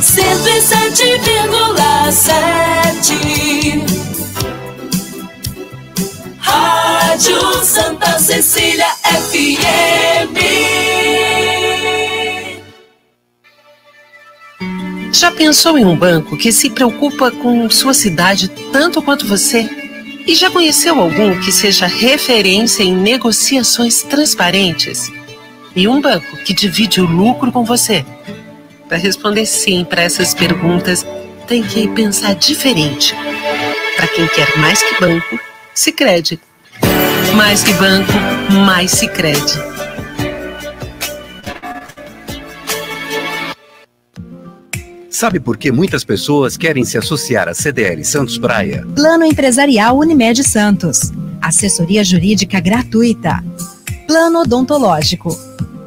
107,7 Rádio Santa Cecília FM. Já pensou em um banco que se preocupa com sua cidade tanto quanto você? E já conheceu algum que seja referência em negociações transparentes? E um banco que divide o lucro com você? Para responder sim para essas perguntas, tem que pensar diferente. Para quem quer mais que banco, se crede. Mais que banco, mais se crede. Sabe por que muitas pessoas querem se associar à CDL Santos Praia? Plano Empresarial Unimed Santos. Assessoria Jurídica Gratuita. Plano Odontológico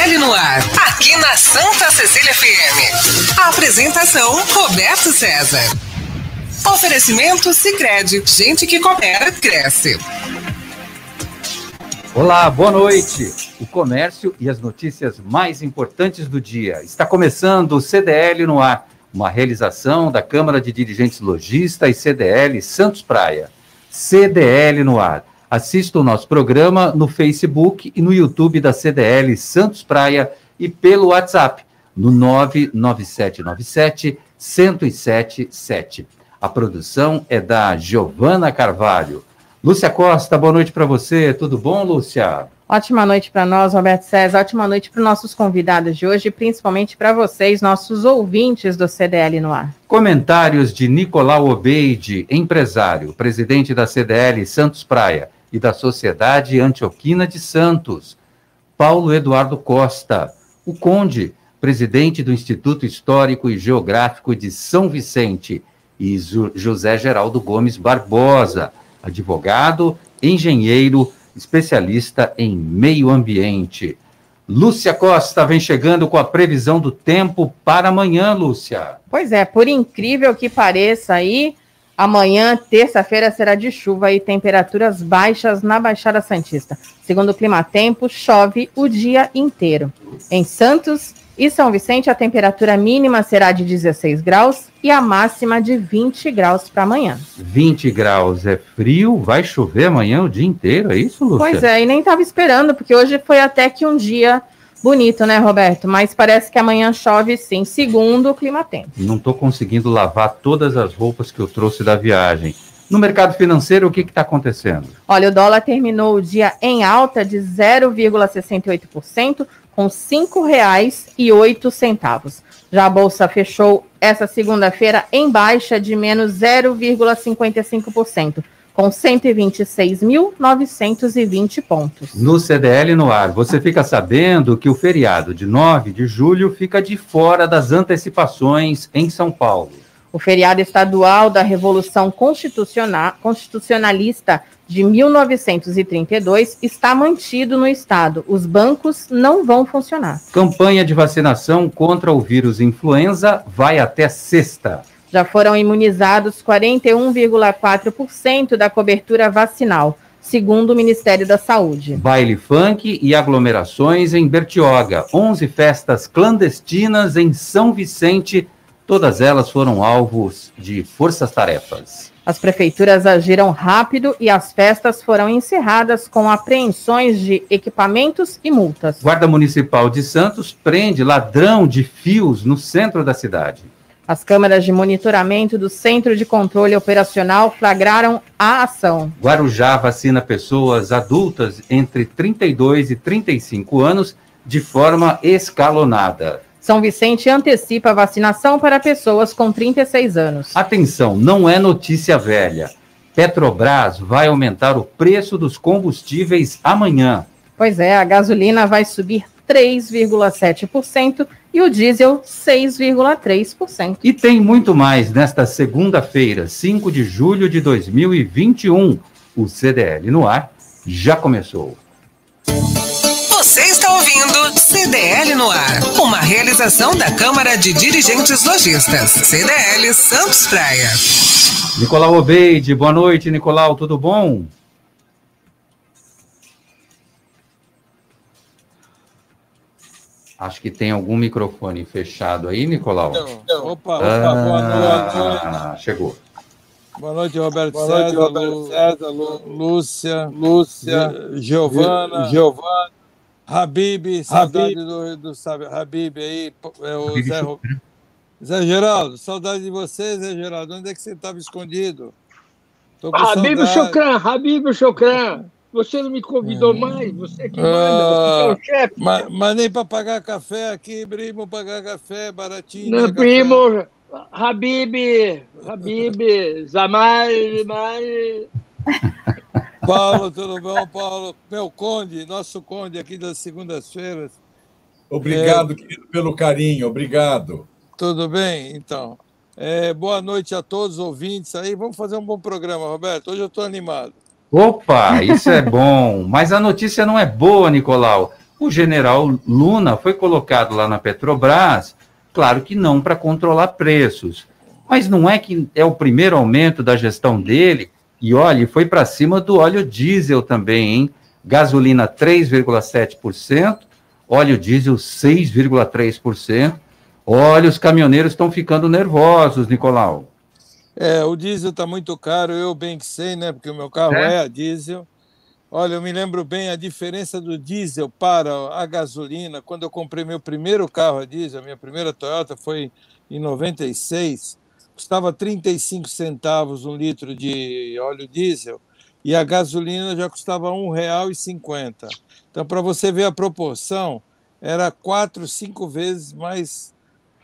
CDL no ar, aqui na Santa Cecília FM. A apresentação Roberto César. Oferecimento Sicredi, gente que coopera cresce. Olá, boa noite. O comércio e as notícias mais importantes do dia. Está começando o CDL no ar, uma realização da Câmara de Dirigentes Logista e CDL Santos Praia. CDL no ar Assista o nosso programa no Facebook e no YouTube da CDL Santos Praia e pelo WhatsApp no 99797 1077. A produção é da Giovana Carvalho. Lúcia Costa, boa noite para você. Tudo bom, Lúcia? Ótima noite para nós, Roberto César. Ótima noite para os nossos convidados de hoje, principalmente para vocês, nossos ouvintes do CDL no ar. Comentários de Nicolau Obeide, empresário, presidente da CDL Santos Praia e da Sociedade Antioquina de Santos, Paulo Eduardo Costa, o Conde, presidente do Instituto Histórico e Geográfico de São Vicente, e José Geraldo Gomes Barbosa, advogado, engenheiro, especialista em meio ambiente. Lúcia Costa vem chegando com a previsão do tempo para amanhã, Lúcia. Pois é, por incrível que pareça aí, Amanhã, terça-feira, será de chuva e temperaturas baixas na Baixada Santista. Segundo o Climatempo, chove o dia inteiro. Em Santos e São Vicente, a temperatura mínima será de 16 graus e a máxima de 20 graus para amanhã. 20 graus é frio, vai chover amanhã o dia inteiro, é isso, Lúcia? Pois é, e nem estava esperando, porque hoje foi até que um dia Bonito, né, Roberto? Mas parece que amanhã chove sim, segundo o clima tempo. Não estou conseguindo lavar todas as roupas que eu trouxe da viagem. No mercado financeiro, o que está acontecendo? Olha, o dólar terminou o dia em alta de 0,68%, com R$ 5,08. Já a Bolsa fechou essa segunda-feira em baixa de menos 0,55% com 126.920 pontos. No CDL no ar, você fica sabendo que o feriado de 9 de julho fica de fora das antecipações em São Paulo. O feriado estadual da Revolução Constitucional, Constitucionalista de 1932 está mantido no estado. Os bancos não vão funcionar. Campanha de vacinação contra o vírus influenza vai até sexta. Já foram imunizados 41,4% da cobertura vacinal, segundo o Ministério da Saúde. Baile funk e aglomerações em Bertioga, 11 festas clandestinas em São Vicente, todas elas foram alvos de forças-tarefas. As prefeituras agiram rápido e as festas foram encerradas com apreensões de equipamentos e multas. Guarda Municipal de Santos prende ladrão de fios no centro da cidade. As câmeras de monitoramento do Centro de Controle Operacional flagraram a ação. Guarujá vacina pessoas adultas entre 32 e 35 anos de forma escalonada. São Vicente antecipa a vacinação para pessoas com 36 anos. Atenção, não é notícia velha. Petrobras vai aumentar o preço dos combustíveis amanhã. Pois é, a gasolina vai subir 3,7% e o diesel 6,3%. E tem muito mais nesta segunda-feira, 5 de julho de 2021. O CDL no ar já começou. Você está ouvindo CDL no ar, uma realização da Câmara de Dirigentes Lojistas, CDL Santos Praia. Nicolau Obeide, boa noite, Nicolau, tudo bom? Acho que tem algum microfone fechado aí, Nicolau. Não, não. Opa, opa, ah, boa noite. Chegou. Boa noite, Roberto Boa César, noite, Roberto Lu- César, Lu- Lúcia, Lúcia, Gi- Giovana, Giovana, Habib, saudade do, do sabe, Habib aí, é o Habib Zé, Zé Geraldo, saudade de você, Zé Geraldo. Onde é que você estava escondido? Habib saudade. Chocran, Habib Chocran. Você não me convidou mais, você que manda, você que é o chefe. Mas, mas nem para pagar café aqui, primo, pagar café baratinho. Meu né, café. primo, Habib, Habib, Zamar, Zamar. Paulo, tudo bom, Paulo? Meu conde, nosso conde aqui das segundas-feiras. Obrigado, querido, pelo carinho, obrigado. Tudo bem? Então. É, boa noite a todos os ouvintes aí. Vamos fazer um bom programa, Roberto. Hoje eu estou animado. Opa, isso é bom. Mas a notícia não é boa, Nicolau. O general Luna foi colocado lá na Petrobras, claro que não para controlar preços. Mas não é que é o primeiro aumento da gestão dele. E olha, foi para cima do óleo diesel também, hein? Gasolina 3,7%, óleo diesel 6,3%. Olha, os caminhoneiros estão ficando nervosos, Nicolau. É, o diesel está muito caro, eu bem que sei, né? Porque o meu carro É? é, a diesel. Olha, eu me lembro bem a diferença do diesel para a gasolina. Quando eu comprei meu primeiro carro a diesel, a minha primeira Toyota foi em 96, custava 35 centavos um litro de óleo diesel e a gasolina já custava R$ 1,50. Então, para você ver a proporção, era quatro, cinco vezes mais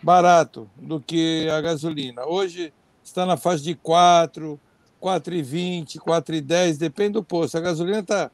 barato do que a gasolina. Hoje está na faixa de 4, 4,20, 4,10, depende do posto. A gasolina está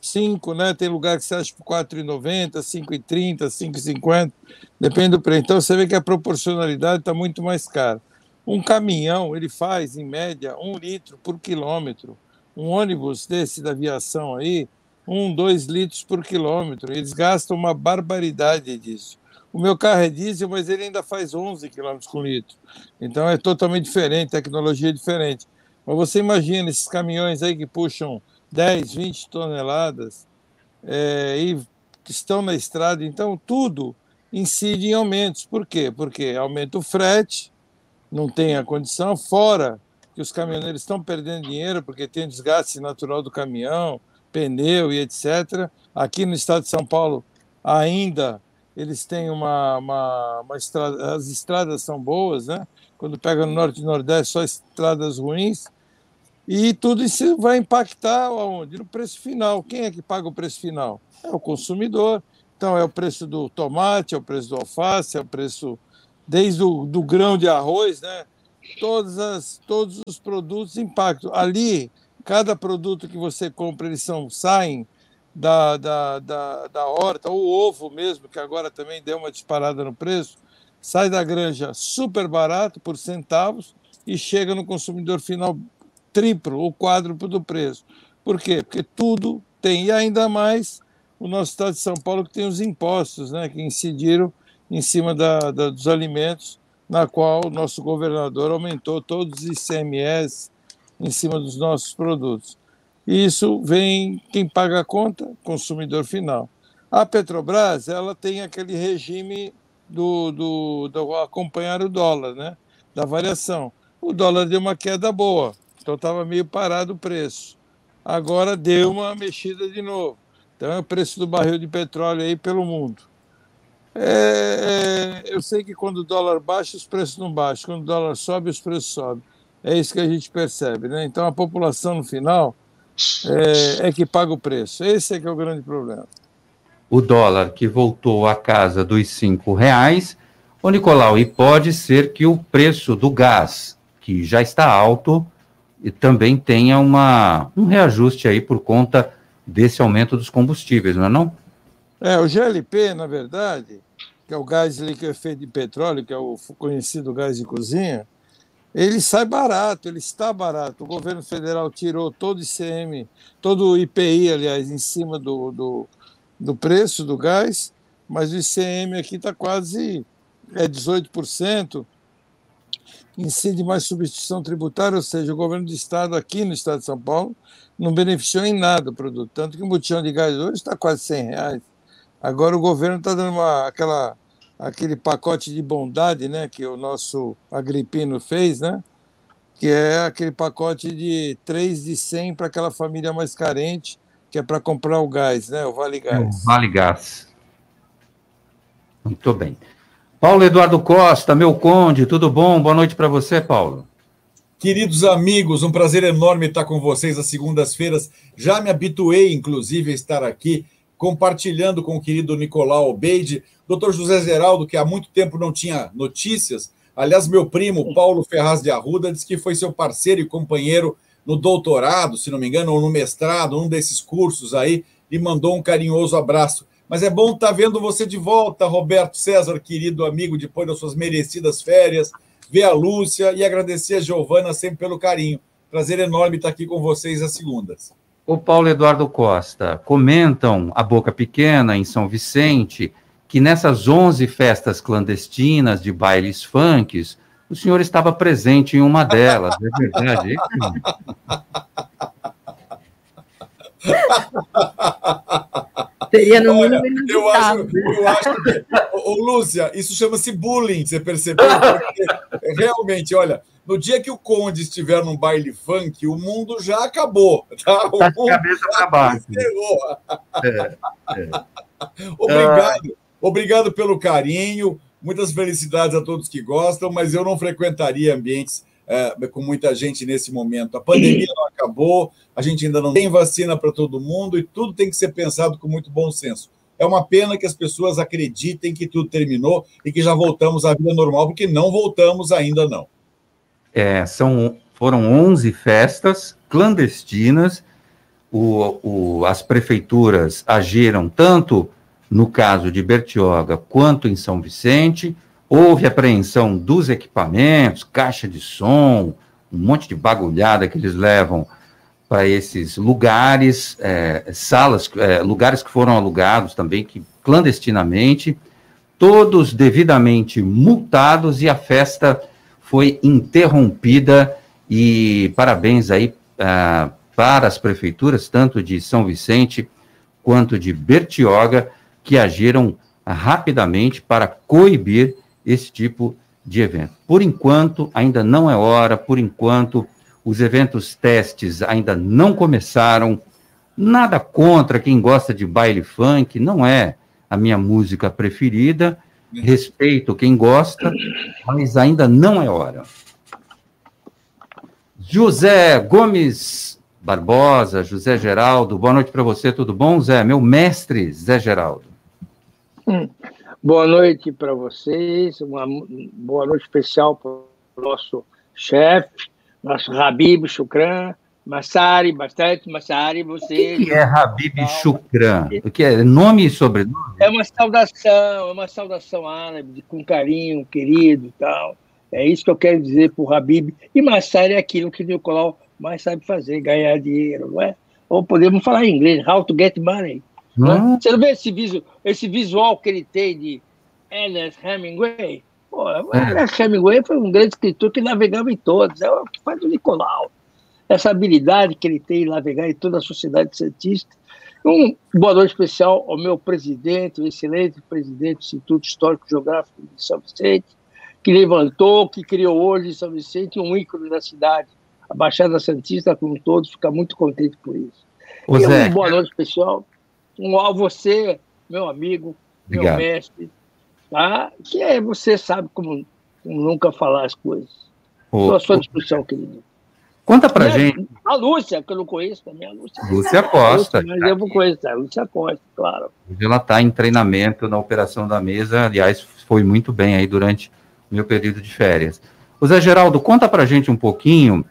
5, né? Tem lugar que você acha por 4,90, 5,30, 5,50, depende do preço. Então você vê que a proporcionalidade está muito mais cara. Um caminhão, ele faz, em média, um litro por quilômetro. Um ônibus desse da aviação aí, um, dois litros por quilômetro. Eles gastam uma barbaridade disso. O meu carro é diesel, mas ele ainda faz 11 km por litro. Então é totalmente diferente, tecnologia é diferente. Mas você imagina esses caminhões aí que puxam 10, 20 toneladas é, e estão na estrada, então tudo incide em aumentos. Por quê? Porque aumenta o frete, não tem a condição, fora que os caminhoneiros estão perdendo dinheiro porque tem desgaste natural do caminhão, pneu e etc. Aqui no estado de São Paulo ainda eles têm uma, uma, uma estrada, as estradas são boas, né? Quando pega no norte e nordeste, só estradas ruins. E tudo isso vai impactar aonde? No preço final. Quem é que paga o preço final? É o consumidor. Então, é o preço do tomate, é o preço do alface, é o preço desde o do grão de arroz, né? Todas as, todos os produtos impactam. Ali, cada produto que você compra, eles são, saem da, da, da, da horta, o ovo mesmo, que agora também deu uma disparada no preço, sai da granja super barato, por centavos, e chega no consumidor final triplo ou quádruplo do preço. Por quê? Porque tudo tem, e ainda mais o nosso estado de São Paulo, que tem os impostos, né, que incidiram em cima da, da, dos alimentos, na qual o nosso governador aumentou todos os ICMS em cima dos nossos produtos. E isso vem quem paga a conta, consumidor final. A Petrobras ela tem aquele regime do, do, do acompanhar o dólar, né? da variação. O dólar deu uma queda boa, então estava meio parado o preço. Agora deu uma mexida de novo. Então é o preço do barril de petróleo aí pelo mundo. É, é, eu sei que quando o dólar baixa, os preços não baixam. Quando o dólar sobe, os preços sobem. É isso que a gente percebe. Né? Então a população, no final, é, é, que paga o preço. Esse é que é o grande problema. O dólar que voltou à casa dos cinco reais. Ô, Nicolau, e pode ser que o preço do gás, que já está alto, e também tenha uma, um reajuste aí por conta desse aumento dos combustíveis, não é não? É, o GLP, na verdade, que é o gás liquefeito de petróleo, que é o conhecido gás de cozinha, ele sai barato, ele está barato. O governo federal tirou todo o ICM, todo o IPI, aliás, em cima do, do, do preço do gás, mas o ICM aqui está quase é 18%, incide mais substituição tributária, ou seja, o governo do estado aqui no estado de São Paulo não beneficiou em nada o produto, tanto que o botijão de gás hoje está quase 100 reais. Agora o governo está dando uma, aquela, aquele pacote de bondade né, que o nosso Agripino fez, né, que é aquele pacote de 3 de 100 para aquela família mais carente, que é para comprar o gás, né, o Vale Gás. O vale Gás. Muito bem. Paulo Eduardo Costa, meu conde, tudo bom? Boa noite para você, Paulo. Queridos amigos, um prazer enorme estar com vocês às segundas-feiras. Já me habituei, inclusive, a estar aqui compartilhando com o querido Nicolau Beide, doutor José Geraldo, que há muito tempo não tinha notícias. Aliás, meu primo, Paulo Ferraz de Arruda, disse que foi seu parceiro e companheiro no doutorado, se não me engano, ou no mestrado, um desses cursos aí, e mandou um carinhoso abraço. Mas é bom estar vendo você de volta, Roberto César, querido amigo, depois das suas merecidas férias, ver a Lúcia e agradecer a Giovana sempre pelo carinho. Prazer enorme estar aqui com vocês às segundas. O Paulo Eduardo Costa, comentam a Boca Pequena, em São Vicente, que nessas 11 festas clandestinas de bailes funks, o senhor estava presente em uma delas, é verdade? Seria no Olha, mínimo eu acho, inusitado. eu acho que, ô, Lúcia, isso chama-se bullying, você percebeu? Porque, realmente, olha, no dia que o Conde estiver num baile funk, o mundo já acabou, tá? O Tá de mundo cabeça para baixo. É, é. Obrigado, obrigado pelo carinho, muitas felicidades a todos que gostam, mas eu não frequentaria ambientes é, com muita gente nesse momento. A pandemia não acabou, a gente ainda não tem vacina para todo mundo e tudo tem que ser pensado com muito bom senso. É uma pena que as pessoas acreditem que tudo terminou e que já voltamos à vida normal, porque não voltamos ainda não. É, são, foram 11 festas clandestinas. O, o, as prefeituras agiram tanto no caso de Bertioga quanto em São Vicente. Houve apreensão dos equipamentos, caixa de som, um monte de bagulhada que eles levam para esses lugares, é, salas, é, lugares que foram alugados também, que clandestinamente, todos devidamente multados e a festa foi interrompida e parabéns aí ah, para as prefeituras, tanto de São Vicente quanto de Bertioga, que agiram rapidamente para coibir esse tipo de evento. Por enquanto, ainda não é hora, por enquanto, os eventos testes ainda não começaram. Nada contra quem gosta de baile funk, não é a minha música preferida. Respeito quem gosta, mas ainda não é hora. José Gomes Barbosa, José Geraldo, boa noite para você, tudo bom, Zé? Meu mestre, Zé Geraldo. Hum. Boa noite para vocês, uma boa noite especial para o nosso chefe, nosso Habib Shukran, Massari, bastante Massari, O você. que, que é Habib Shukran? O que é nome e sobrenome? É uma saudação, é uma saudação árabe, com carinho, querido e tal. É isso que eu quero dizer para o Habib. E Massari é aquilo que o Nicolau mais sabe fazer, ganhar dinheiro, não é? Ou podemos falar em inglês, how to get money. né? Hum? Você não vê esse, visu, esse visual que ele tem de Ernest Hemingway? Pô, Ernest Hemingway foi um grande escritor que navegava em todos, é o que faz o Nicolau. Essa habilidade que ele tem em navegar em toda a sociedade santista. Um boa noite especial ao meu presidente, o excelente presidente do Instituto Histórico Geográfico de São Vicente, que levantou, que criou hoje em São Vicente um ícone da cidade. A Baixada Santista, como todos, fica muito contente por isso. Ô, E Zé, uma boa noite, pessoal. Um a você, meu amigo, Obrigado. meu mestre, tá? Que é, você sabe como, como nunca falar as coisas. Estou à sua disposição, querido. Conta pra a- gente, A Lúcia, que eu não conheço também, a Lúcia. Lúcia Costa. Mas eu vou conhecer, a Lúcia Costa, claro. Hoje ela está em treinamento na operação da mesa, aliás, foi muito bem aí durante o meu período de férias. O Zé Geraldo, conta pra gente um pouquinho,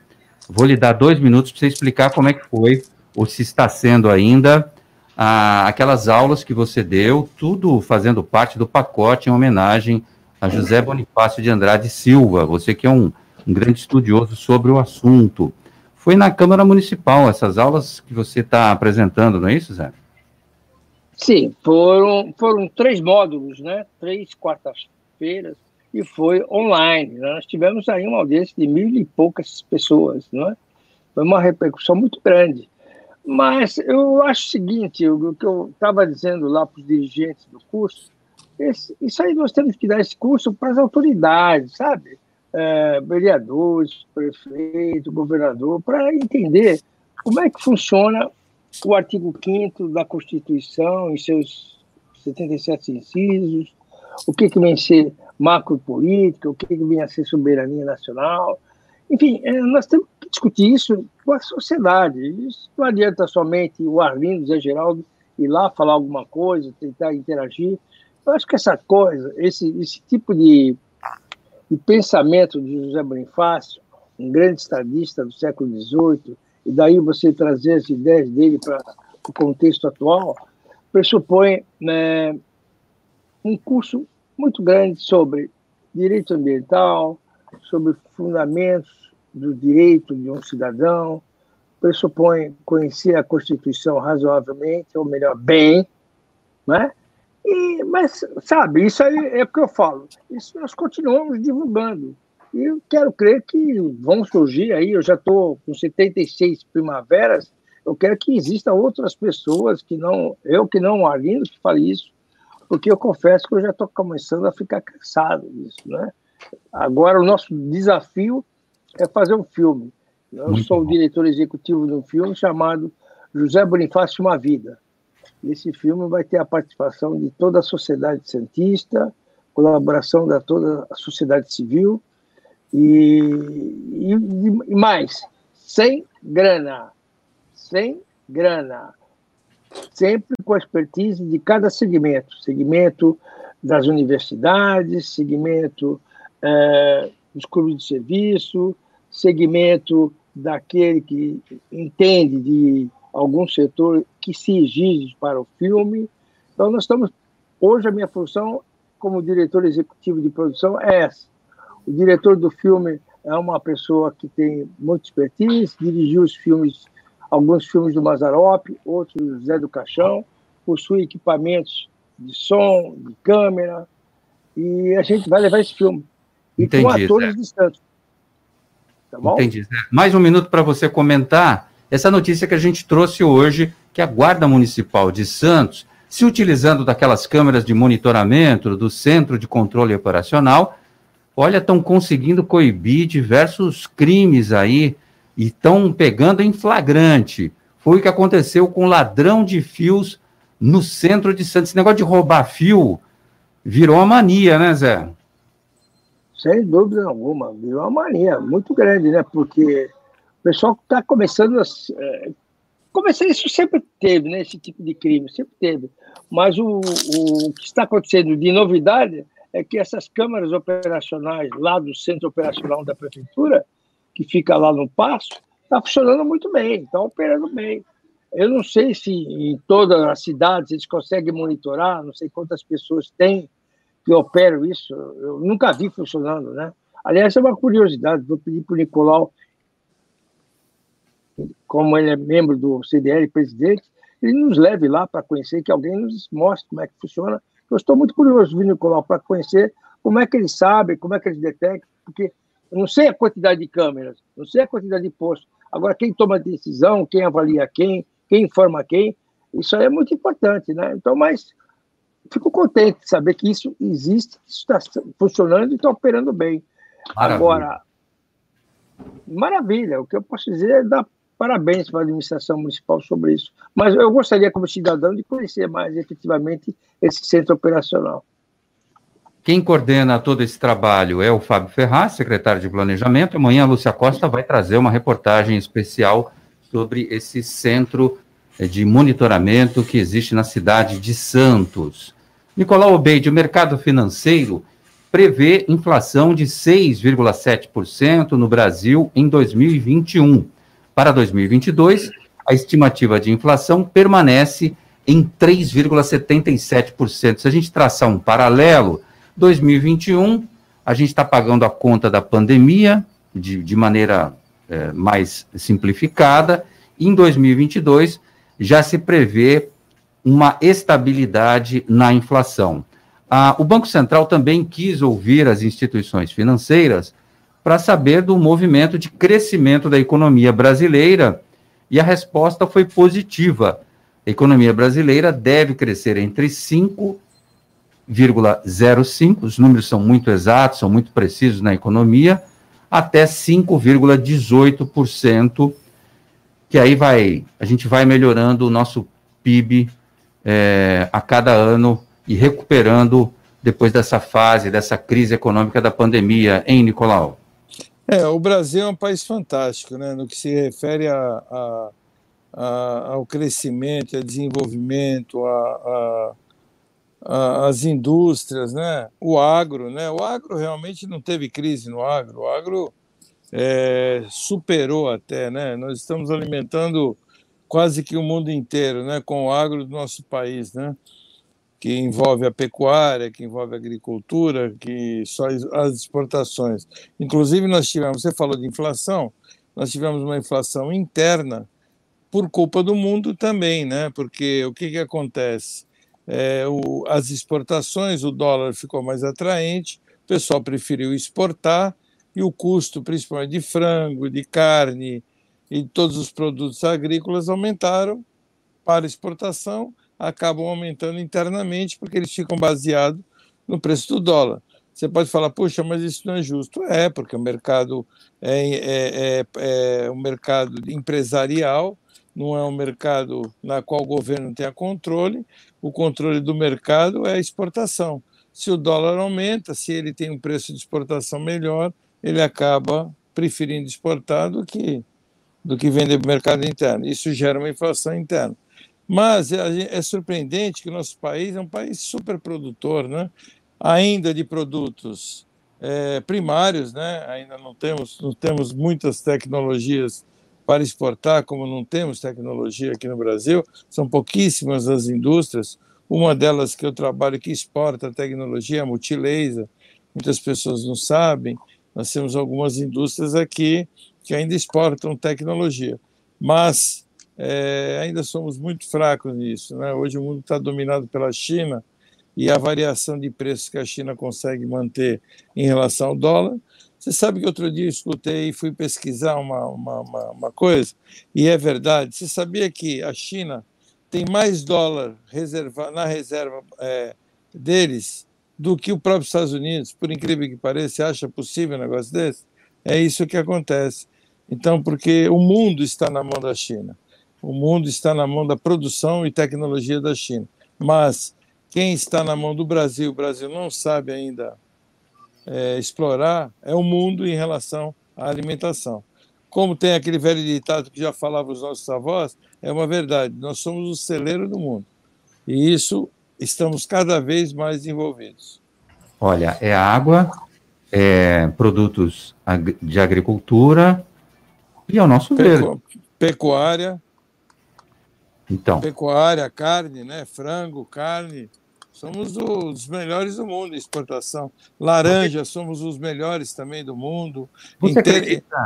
vou lhe dar dois minutos para você explicar como é que foi, ou se está sendo ainda, a, aquelas aulas que você deu, tudo fazendo parte do pacote em homenagem a José Bonifácio de Andrade Silva, você que é um, um grande estudioso sobre o assunto. Foi na Câmara Municipal essas aulas que você está apresentando, não é isso, Zé? Sim, foram, foram três módulos, né? Três quartas-feiras e foi online. Nós tivemos aí uma audiência de mil e poucas pessoas, não é? Foi uma repercussão muito grande. Mas eu acho o seguinte, o que eu estava dizendo lá para os dirigentes do curso, esse, isso aí nós temos que dar esse curso para as autoridades, sabe? É, vereadores, prefeito, governador, para entender como é que funciona o artigo 5 da Constituição, em seus 77 incisos, o que, que vem ser macropolítica, o que, que vem a ser soberania nacional. Enfim, é, nós temos que discutir isso com a sociedade. Isso não adianta somente o Arlindo, Zé Geraldo, ir lá falar alguma coisa, tentar interagir. Eu acho que essa coisa, esse, esse tipo de, de pensamento de José Bonifácio, um grande estadista do século XVIII, e daí você trazer as ideias dele para o contexto atual, pressupõe né, um curso muito grande sobre direito ambiental, sobre fundamentos do direito de um cidadão, pressupõe conhecer a Constituição razoavelmente, ou melhor, bem, né? E, mas, sabe, isso aí é o que eu falo, isso nós continuamos divulgando. E eu quero crer que vão surgir aí, eu já estou com 76 primaveras, eu quero que existam outras pessoas que não, eu que não Arlindo que fale isso, porque eu confesso que eu já estou começando a ficar cansado disso, né? Agora o nosso desafio é fazer um filme. Eu Muito sou bom. o diretor executivo de um filme chamado José Bonifácio Uma Vida. Esse filme vai ter a participação de toda a sociedade cientista, colaboração da toda a sociedade civil, e, e, e mais, sem grana, sem grana, sempre com a expertise de cada segmento, segmento das universidades, segmento é, dos clubes de serviço, segmento daquele que entende de algum setor que se exige para o filme. Então, nós estamos. Hoje, a minha função como diretor executivo de produção é essa: o diretor do filme é uma pessoa que tem muita expertise, dirigiu os filmes, alguns filmes do Mazarop, outros do Zé do Caixão, possui equipamentos de som, de câmera, e a gente vai levar esse filme. E Entendi, com atores Zé. distantes. Tá bom? Entendi. Zé. Mais um minuto para você comentar essa notícia que a gente trouxe hoje, que a Guarda Municipal de Santos, se utilizando daquelas câmeras de monitoramento do Centro de Controle Operacional, olha, estão conseguindo coibir diversos crimes aí e estão pegando em flagrante. Foi o que aconteceu com ladrão de fios no centro de Santos. Esse negócio de roubar fio virou uma mania, né, Zé? Sem dúvida alguma, virou uma mania muito grande, né? Porque o pessoal está começando a. Começar, isso sempre teve, né? Esse tipo de crime, sempre teve. Mas o, o, o que está acontecendo de novidade é que essas câmaras operacionais lá do centro operacional da prefeitura, que fica lá no Passo, está funcionando muito bem, está operando bem. Eu não sei se em todas as cidades eles conseguem monitorar, não sei quantas pessoas têm que operam isso, eu nunca vi funcionando, né? Aliás, é uma curiosidade, vou pedir para o Nicolau, como ele é membro do CDL, presidente, ele nos leve lá para conhecer, que alguém nos mostre como é que funciona, eu estou muito curioso, Vini Nicolau, para conhecer como é que eles sabem, como é que eles detectam, porque eu não sei a quantidade de câmeras, não sei a quantidade de postos. Agora, quem toma decisão, quem avalia quem, quem informa quem, isso aí é muito importante, né? Então, mas fico contente de saber que isso existe, isso está funcionando e está operando bem. Maravilha. Agora, maravilha, o que eu posso dizer é dar Parabéns para a administração municipal sobre isso. Mas eu gostaria, como cidadão, de conhecer mais efetivamente esse centro operacional. Quem coordena todo esse trabalho é o Fábio Ferraz, secretário de Planejamento. Amanhã a Lúcia Costa vai trazer uma reportagem especial sobre esse centro de monitoramento que existe na cidade de Santos. Nicolau Obeide, o mercado financeiro prevê inflação de 6,7% no Brasil em 2021. Para 2022, a estimativa de inflação permanece em 3,77%. Se a gente traçar um paralelo, 2021, a gente está pagando a conta da pandemia de, de maneira é, mais simplificada, em 2022 já se prevê uma estabilidade na inflação. Ah, o Banco Central também quis ouvir as instituições financeiras para saber do movimento de crescimento da economia brasileira e a resposta foi positiva. A economia brasileira deve crescer entre 5,05, os números são muito exatos, são muito precisos na economia, até 5,18%, que aí vai, a gente vai melhorando o nosso PIB é, a cada ano e recuperando depois dessa fase, dessa crise econômica da pandemia, hein, Nicolau? É, o Brasil é um país fantástico, né, no que se refere a, a, a, ao crescimento, ao desenvolvimento, a, as indústrias, né, o agro, né, o agro realmente não teve crise no agro, o agro é, superou até, né, nós estamos alimentando quase que o mundo inteiro, né, com o agro do nosso país, né, que envolve a pecuária, que envolve a agricultura, que só as exportações. Inclusive nós tivemos, você falou de inflação, nós tivemos uma inflação interna por culpa do mundo também, né? Porque o que que acontece? É, o, as exportações, o dólar ficou mais atraente, o pessoal preferiu exportar e o custo, principalmente de frango, de carne, e todos os produtos agrícolas aumentaram para exportação, acabam aumentando internamente porque eles ficam baseados no preço do dólar. Você pode falar, puxa, mas isso não é justo. É, porque o mercado é, é, é, é um mercado empresarial, não é um mercado na qual o governo tenha controle. O controle do mercado é a exportação. Se o dólar aumenta, se ele tem um preço de exportação melhor, ele acaba preferindo exportar do que do que vender para o mercado interno. Isso gera uma inflação interna. Mas é, é surpreendente que o nosso país é um país super produtor, né? ainda de produtos é, primários, né? ainda não temos, não temos muitas tecnologias para exportar, como não temos tecnologia aqui no Brasil, são pouquíssimas as indústrias. Uma delas que eu trabalho que exporta tecnologia é a Multilaser, muitas pessoas não sabem. Nós temos algumas indústrias aqui que ainda exportam tecnologia, mas é, ainda somos muito fracos nisso. Né? Hoje o mundo está dominado pela China e a variação de preços que a China consegue manter em relação ao dólar. Você sabe que outro dia eu escutei e fui pesquisar uma, uma, uma, uma coisa, e é verdade. Você sabia que a China tem mais dólar reserva, na reserva é, deles do que o próprio Estados Unidos? Por incrível que pareça, você acha possível um negócio desse? É isso que acontece. Então, porque o mundo está na mão da China, o mundo está na mão da produção e tecnologia da China. Mas quem está na mão do Brasil, o Brasil não sabe ainda é, explorar, é o mundo em relação à alimentação. Como tem aquele velho ditado que já falava os nossos avós, é uma verdade, nós somos o celeiro do mundo. E isso estamos cada vez mais envolvidos. Olha, é água, é produtos de agricultura, e ao nosso Pecu ver. Pecuária. Então. Pecuária, carne, né? Frango, carne. Somos os melhores do mundo em exportação. Laranja, somos os melhores também do mundo.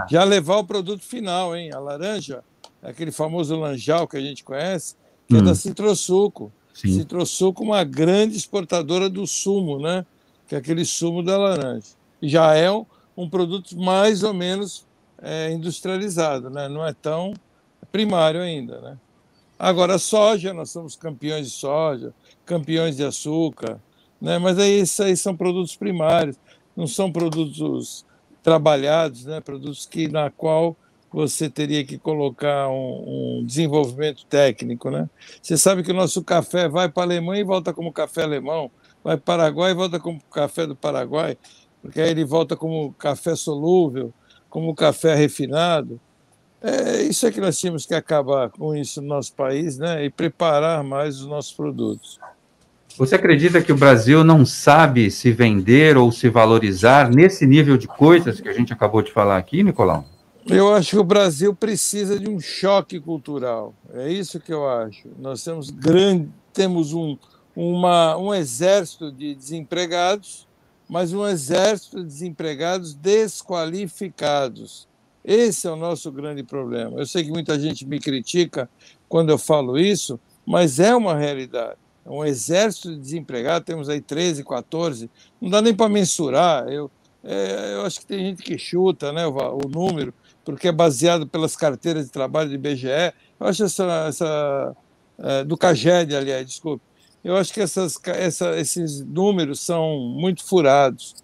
Já levar o produto final, hein? A laranja, aquele famoso lanjal que a gente conhece, que hum. é da hum. Citrosuco. Sim. Citrosuco, uma grande exportadora do sumo, né? Que é aquele sumo da laranja. Já é um, um produto mais ou menos é, industrializado, né? não é tão primário ainda. Né? Agora, soja, nós somos campeões de soja, campeões de açúcar, né? mas aí, isso aí são produtos primários, não são produtos trabalhados, né? produtos que na qual você teria que colocar um, um, desenvolvimento técnico, né? Você sabe que o nosso café vai para a Alemanha e volta como café alemão, vai para o Paraguai e volta como café do Paraguai, porque aí ele volta como café solúvel, como café refinado. É, isso é que nós tínhamos que acabar com isso no nosso país né, e preparar mais os nossos produtos. Você acredita que o Brasil não sabe se vender ou se valorizar nesse nível de coisas que a gente acabou de falar aqui, Nicolau? Eu acho que o Brasil precisa de um choque cultural. É isso que eu acho. Nós temos grande, temos um, uma, um exército de desempregados, mas um exército de desempregados desqualificados. Esse é o nosso grande problema. Eu sei que muita gente me critica quando eu falo isso, mas é uma realidade. É um exército de desempregados, temos aí 13, 14, não dá nem para mensurar. Eu, é, eu acho que tem gente que chuta né, o, o, número, porque é baseado pelas carteiras de trabalho do IBGE. Eu acho essa. essa é, do CAGED, aliás, desculpe. Eu acho que essas, essa, esses números são muito furados.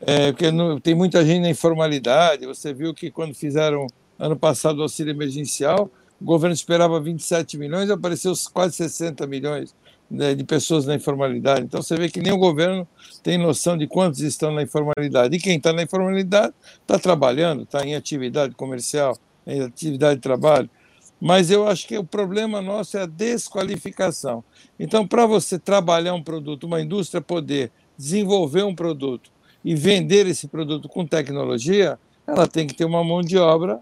É, porque não, tem muita gente na informalidade. Você viu que quando fizeram ano passado o auxílio emergencial, o governo esperava 27 milhões, apareceu quase 60 milhões né, de pessoas na informalidade. Então você vê que nem o governo tem noção de quantos estão na informalidade. E quem está na informalidade está trabalhando, está em atividade comercial, em atividade de trabalho. Mas eu acho que o problema nosso é a desqualificação. Então, para você trabalhar um produto, uma indústria poder desenvolver um produto e vender esse produto com tecnologia, ela tem que ter uma mão de obra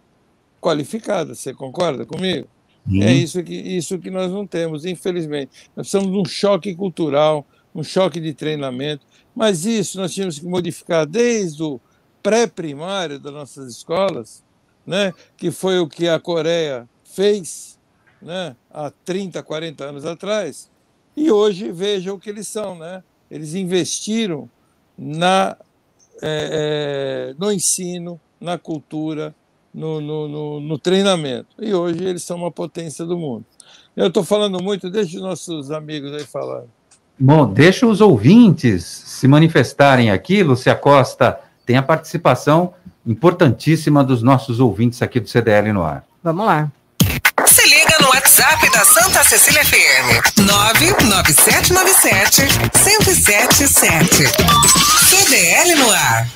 qualificada. Você concorda comigo? Uhum. É isso que, isso que nós não temos, infelizmente. Nós precisamos de um choque cultural, um choque de treinamento, mas isso nós tínhamos que modificar desde o pré-primário das nossas escolas, né, que foi o que a Coreia fez né, há 30, 40 anos atrás, e hoje veja o que eles são. Né? Eles investiram na, é, é, no ensino, na cultura, no, no, no, no, treinamento. E hoje eles são uma potência do mundo. Eu estou falando muito, deixa os nossos amigos aí falar. Bom, deixa os ouvintes se manifestarem aqui. Lúcia Costa tem a participação importantíssima dos nossos ouvintes aqui do CDL no ar. Vamos lá. WhatsApp da Santa Cecília FM. 99797 1077. CDL no ar.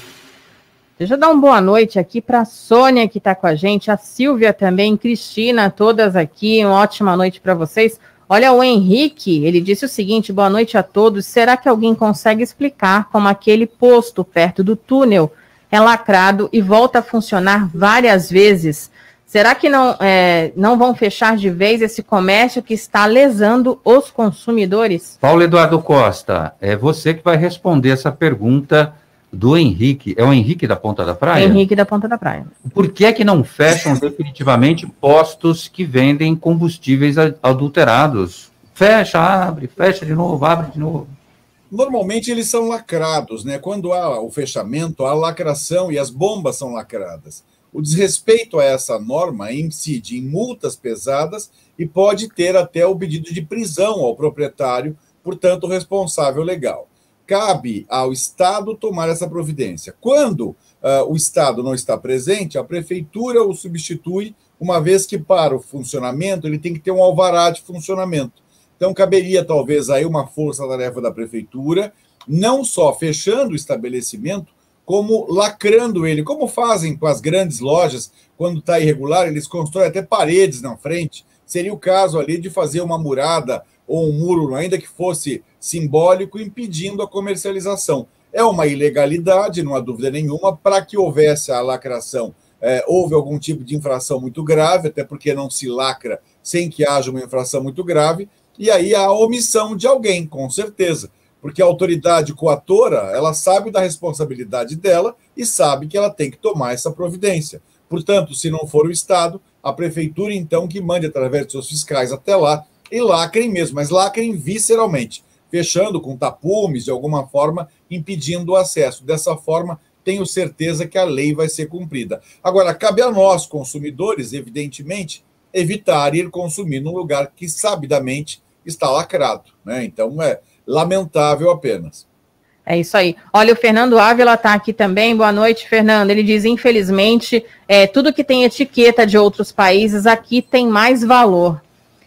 Deixa eu dar uma boa noite aqui para a Sônia, que está com a gente, a Silvia também, Cristina, todas aqui. Uma ótima noite para vocês. Olha, o Henrique, ele disse o seguinte: boa noite a todos. Será que alguém consegue explicar como aquele posto perto do túnel é lacrado e volta a funcionar várias vezes? Será que não, é, não vão fechar de vez esse comércio que está lesando os consumidores? Paulo Eduardo Costa, é você que vai responder essa pergunta do Henrique. É o Henrique da Ponta da Praia? Henrique da Ponta da Praia. Por que é que não fecham definitivamente postos que vendem combustíveis adulterados? Fecha, abre, fecha de novo, abre de novo. Normalmente eles são lacrados, né? Quando há o fechamento, há lacração e as bombas são lacradas. O desrespeito a essa norma incide em multas pesadas e pode ter até o pedido de prisão ao proprietário, portanto, responsável legal cabe ao Estado tomar essa providência. Quando uh, o Estado não está presente, a prefeitura o substitui, uma vez que para o funcionamento ele tem que ter um alvará de funcionamento. Então, caberia talvez aí uma força-tarefa da prefeitura, não só fechando o estabelecimento, como lacrando ele, como fazem com as grandes lojas, quando está irregular, eles constroem até paredes na frente. Seria o caso ali de fazer uma murada ou um muro, ainda que fosse simbólico, impedindo a comercialização. É uma ilegalidade, não há dúvida nenhuma, para que houvesse a lacração. É, houve algum tipo de infração muito grave, até porque não se lacra sem que haja uma infração muito grave, e aí a omissão de alguém, com certeza, porque a autoridade coatora, ela sabe da responsabilidade dela e sabe que ela tem que tomar essa providência. Portanto, se não for o Estado, a prefeitura, então, que mande através de seus fiscais até lá e lacrem mesmo, mas lacrem visceralmente, fechando com tapumes, de alguma forma, impedindo o acesso. Dessa forma, tenho certeza que a lei vai ser cumprida. Agora, cabe a nós, consumidores, evidentemente, evitar ir consumir num lugar que sabidamente está lacrado. Né? Então, é lamentável apenas. É isso aí. Olha, o Fernando Ávila está aqui também. Boa noite, Fernando. Ele diz: infelizmente, é, tudo que tem etiqueta de outros países aqui tem mais valor.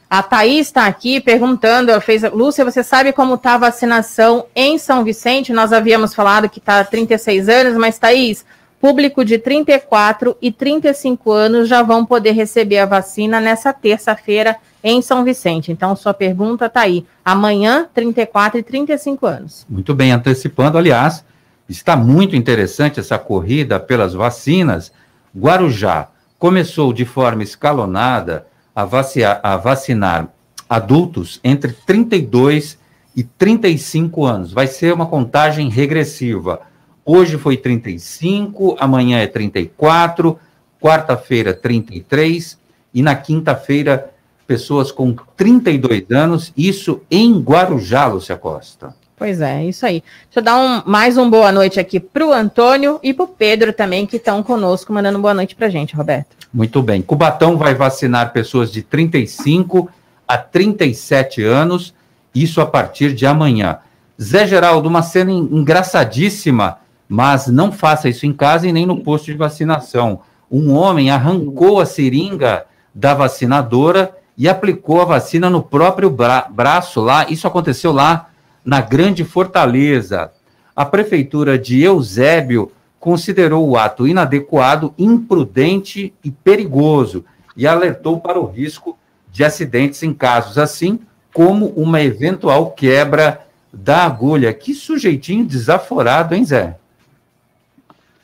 A Thaís está aqui perguntando, ela fez, Lúcia, você sabe como está a vacinação em São Vicente? Nós havíamos falado que está 36 anos, mas Thaís, público de 34 e 35 anos já vão poder receber a vacina nessa terça-feira em São Vicente. Então, sua pergunta está aí. Amanhã, 34 e 35 anos. Muito bem, antecipando, aliás, está muito interessante essa corrida pelas vacinas. Guarujá, começou de forma escalonada a, vaciar, a vacinar adultos entre 32 e 35 anos. Vai ser uma contagem regressiva. Hoje foi 35, amanhã é 34, quarta-feira 33 e na quinta-feira pessoas com 32 anos, isso em Guarujá, Lúcia Costa. Pois é, isso aí. Deixa eu dar um, mais um boa noite aqui para o Antônio e para o Pedro também, que estão conosco, mandando boa noite para gente, Roberto. Muito bem. Cubatão vai vacinar pessoas de 35 a 37 anos, isso a partir de amanhã. Zé Geraldo, uma cena engraçadíssima, mas não faça isso em casa e nem no posto de vacinação. Um homem arrancou a seringa da vacinadora e aplicou a vacina no próprio bra braço lá. Isso aconteceu lá na Grande Fortaleza. A prefeitura de Eusébio considerou o ato inadequado, imprudente e perigoso e alertou para o risco de acidentes em casos assim, como uma eventual quebra da agulha. Que sujeitinho desaforado, hein, Zé?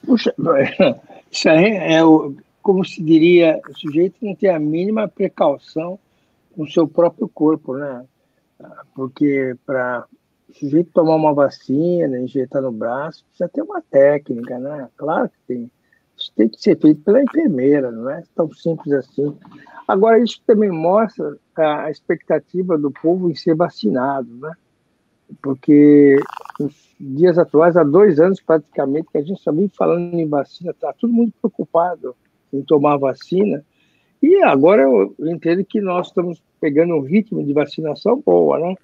Puxa, isso aí é o, como se diria, o sujeito não tem a mínima precaução com o seu próprio corpo, né? Porque para o sujeito tomar uma vacina, injetar no braço, precisa ter uma técnica, né? Claro que tem. Isso tem que ser feito pela enfermeira, não é tão simples assim. Agora, isso também mostra a expectativa do povo em ser vacinado, né? Porque nos dias atuais, há dois anos praticamente, que a gente está bem falando em vacina, está todo mundo preocupado em tomar vacina, e agora eu entendo que nós estamos pegando um ritmo de vacinação boa, né?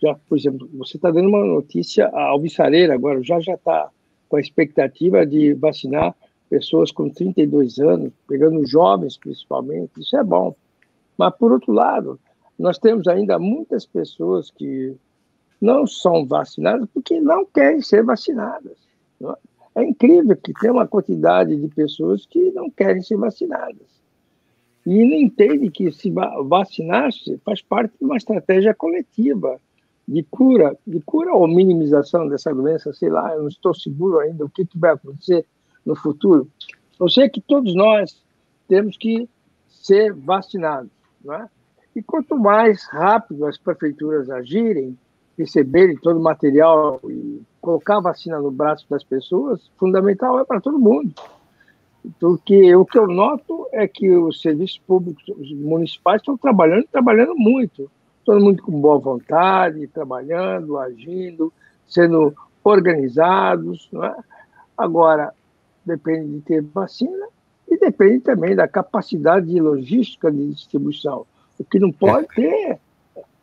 Já, por exemplo, você está dando uma notícia, a Alvissareira agora já já está com a expectativa de vacinar pessoas com 32 anos, pegando jovens principalmente, isso é bom. Mas, por outro lado, nós temos ainda muitas pessoas que não são vacinadas porque não querem ser vacinadas. É? É incrível que tem uma quantidade de pessoas que não querem ser vacinadas e não entende que se vacinar-se faz parte de uma estratégia coletiva de cura, de cura ou minimização dessa doença, sei lá, eu não estou seguro ainda o que, que vai acontecer no futuro. Eu sei que todos nós temos que ser vacinados, não é? E quanto mais rápido as prefeituras agirem, receberem todo o material e colocar a vacina no braço das pessoas, fundamental é para todo mundo. Porque o que eu noto é que os serviços públicos os municipais estão trabalhando, trabalhando muito. Todo mundo com boa vontade, trabalhando, agindo, sendo organizados. É? Agora, depende de ter vacina e depende também da capacidade de logística de distribuição. O que não pode é. ter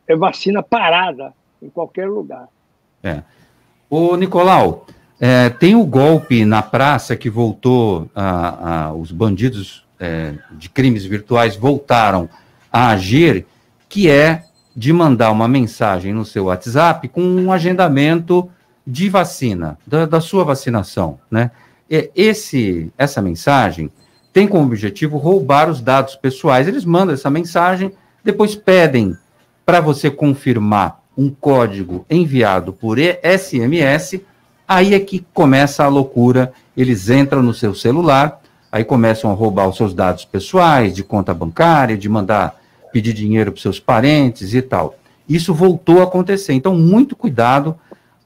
é vacina parada em qualquer lugar. É. Ô, Nicolau, é, tem o golpe na praça que voltou, a, a os bandidos é, de crimes virtuais voltaram a agir, que é de mandar uma mensagem no seu WhatsApp com um agendamento de vacina, da, da sua vacinação, né? Esse, essa mensagem tem como objetivo roubar os dados pessoais. Eles mandam essa mensagem, depois pedem para você confirmar um código enviado por SMS Aí é que começa a loucura. Eles entram no seu celular, aí começam a roubar os seus dados pessoais, de conta bancária, de mandar pedir dinheiro para seus parentes e tal. Isso voltou a acontecer. Então, muito cuidado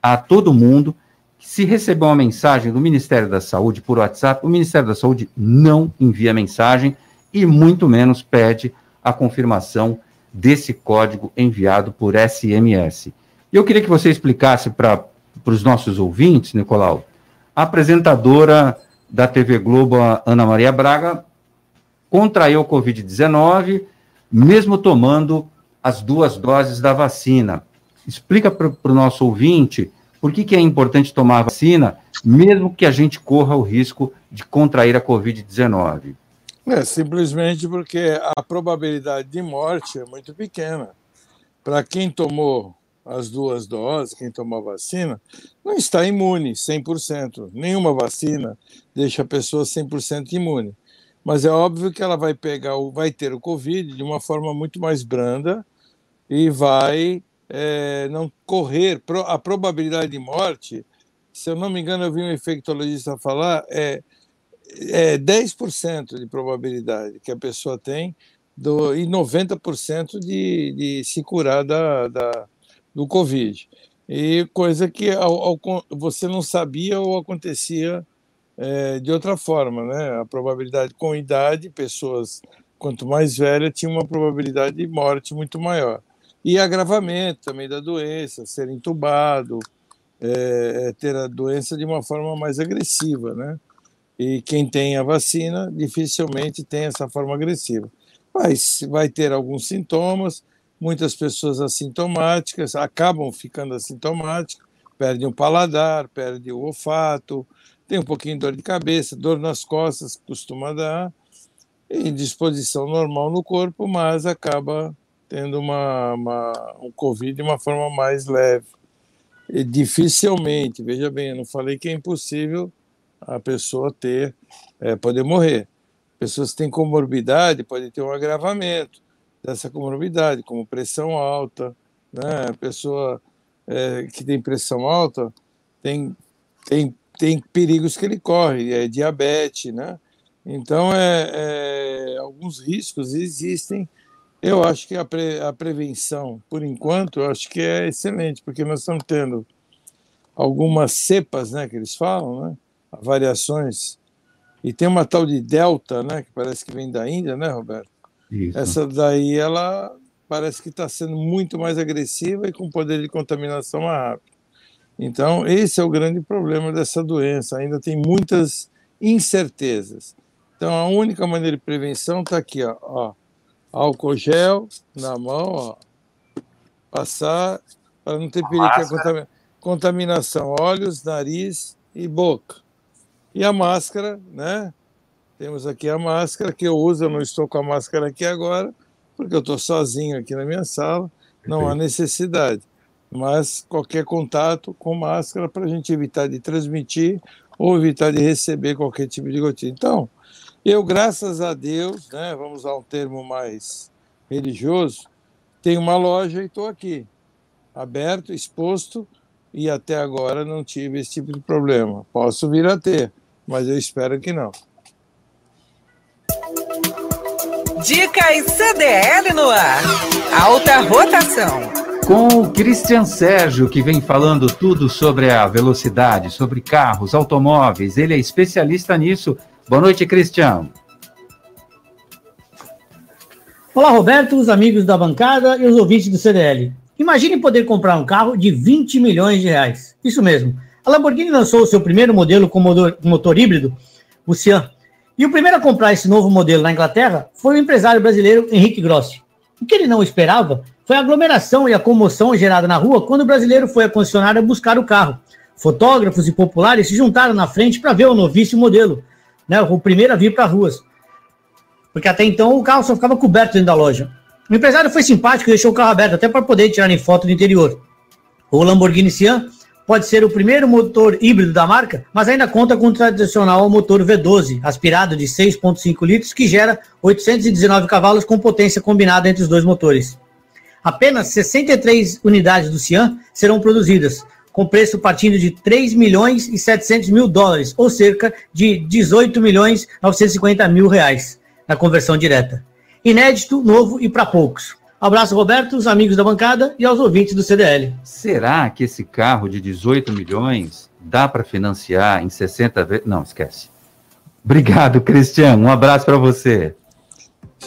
a todo mundo. Se receber uma mensagem do Ministério da Saúde por WhatsApp, o Ministério da Saúde não envia mensagem e muito menos pede a confirmação desse código enviado por SMS. Eu queria que você explicasse para os nossos ouvintes, Nicolau, a apresentadora da TV Globo, Ana Maria Braga, contraiu o Covid-19, mesmo tomando as duas doses da vacina. Explica para o nosso ouvinte por que, que é importante tomar vacina, mesmo que a gente corra o risco de contrair a Covid-19. É, simplesmente porque a probabilidade de morte é muito pequena. Para quem tomou as duas doses, quem tomou a vacina, não está imune 100%. Nenhuma vacina deixa a pessoa 100% imune. Mas é óbvio que ela vai pegar, vai ter o Covid de uma forma muito mais branda e vai é, não correr. A probabilidade de morte, se eu não me engano, eu vi um infectologista falar, é é 10% de probabilidade que a pessoa tem do, e 90% de, de se curar da, da, do Covid. E coisa que ao, ao, você não sabia ou acontecia é, de outra forma, né? A probabilidade com idade, pessoas quanto mais velhas tinham uma probabilidade de morte muito maior. E agravamento também da doença, ser entubado, é, é, ter a doença de uma forma mais agressiva, né? E quem tem a vacina dificilmente tem essa forma agressiva. Mas vai ter alguns sintomas, muitas pessoas assintomáticas acabam ficando assintomáticas, perdem o paladar, perdem o olfato, tem um pouquinho de dor de cabeça, dor nas costas, costuma dar, em disposição normal no corpo, mas acaba tendo uma, uma, um Covid de uma forma mais leve. E dificilmente, veja bem, eu não falei que é impossível a pessoa ter, é, poder morrer. Pessoas que têm comorbidade podem ter um agravamento dessa comorbidade, como pressão alta, né? A pessoa é, que tem pressão alta tem, tem, tem perigos que ele corre, é diabetes, né? Então, é, é, alguns riscos existem eu acho que a, pre, a prevenção, por enquanto, eu acho que é excelente, porque nós estamos tendo algumas cepas, né, que eles falam, né, variações, e tem uma tal de delta, né, que parece que vem da Índia, né, Roberto? Isso. Essa daí, ela parece que está sendo muito mais agressiva e com poder de contaminação mais rápido. Então, esse é o grande problema dessa doença, ainda tem muitas incertezas. Então, a única maneira de prevenção está aqui, ó, ó álcool gel na mão, ó, passar para não ter perigo de contamina, contaminação, olhos, nariz e boca. E a máscara, né? Temos aqui a máscara que eu uso, eu não estou com a máscara aqui agora, porque eu estou sozinho aqui na minha sala, não há necessidade. Mas qualquer contato com máscara para a gente evitar de transmitir ou evitar de receber qualquer tipo de gotinha. Então, eu, graças a Deus, né, vamos usar um termo mais religioso, tenho uma loja e estou aqui, aberto, exposto, e até agora não tive esse tipo de problema. Posso vir a ter, mas eu espero que não. Dicas CDL no ar. Alta rotação. Com o Christian Sérgio, que vem falando tudo sobre a velocidade, sobre carros, automóveis. Ele é especialista nisso Boa noite, Cristiano. Olá, Roberto, os amigos da bancada e os ouvintes do CDL. Imagine poder comprar um carro de 20 milhões de reais. Isso mesmo. A Lamborghini lançou o seu primeiro modelo com motor, motor híbrido, o Cian. E o primeiro a comprar esse novo modelo na Inglaterra foi o empresário brasileiro Henrique Grossi. O que ele não esperava foi a aglomeração e a comoção gerada na rua quando o brasileiro foi à concessionária buscar o carro. Fotógrafos e populares se juntaram na frente para ver o novíssimo modelo, né, o primeiro a vir para ruas. Porque até então o carro só ficava coberto dentro da loja. O empresário foi simpático e deixou o carro aberto até para poder tirar foto do interior. O Lamborghini Sian pode ser o primeiro motor híbrido da marca, mas ainda conta com o tradicional motor V12, aspirado de 6,5 litros, que gera 819 cavalos com potência combinada entre os dois motores. Apenas 63 unidades do Cian serão produzidas, com preço partindo de 3 milhões e 700 mil dólares, ou cerca de 18 milhões 950 mil reais, na conversão direta. Inédito, novo e para poucos. Abraço, Roberto, os amigos da bancada e aos ouvintes do CDL. Será que esse carro de 18 milhões dá para financiar em 60 vezes? Não, esquece. Obrigado, Cristiano. Um abraço para você.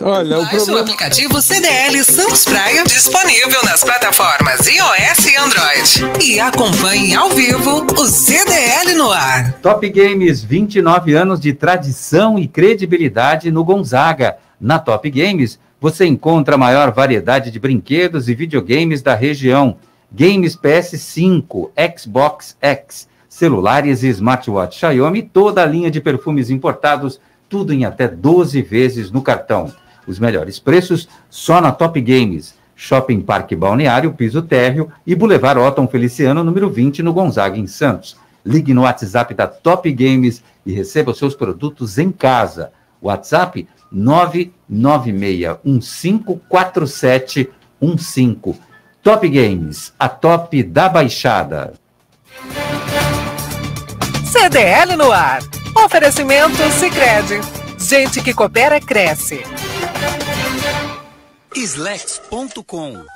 Olha, o problema... o aplicativo CDL Santos Praia disponível nas plataformas iOS e Android. E acompanhe ao vivo o CDL no ar. Top Games, 29 anos de tradição e credibilidade no Gonzaga. Na Top Games, você encontra a maior variedade de brinquedos e videogames da região. Games PS5, Xbox X, celulares e smartwatch Xiaomi, toda a linha de perfumes importados, tudo em até 12 vezes no cartão. Os melhores preços só na Top Games. Shopping Parque Balneário, Piso Térreo e Boulevard Otton Feliciano, número 20, no Gonzaga, em Santos. Ligue no WhatsApp da Top Games e receba os seus produtos em casa. WhatsApp 996154715. Top Games, a top da Baixada. CDL no ar. Oferecimento Sicredi. Gente que coopera cresce. Slex.com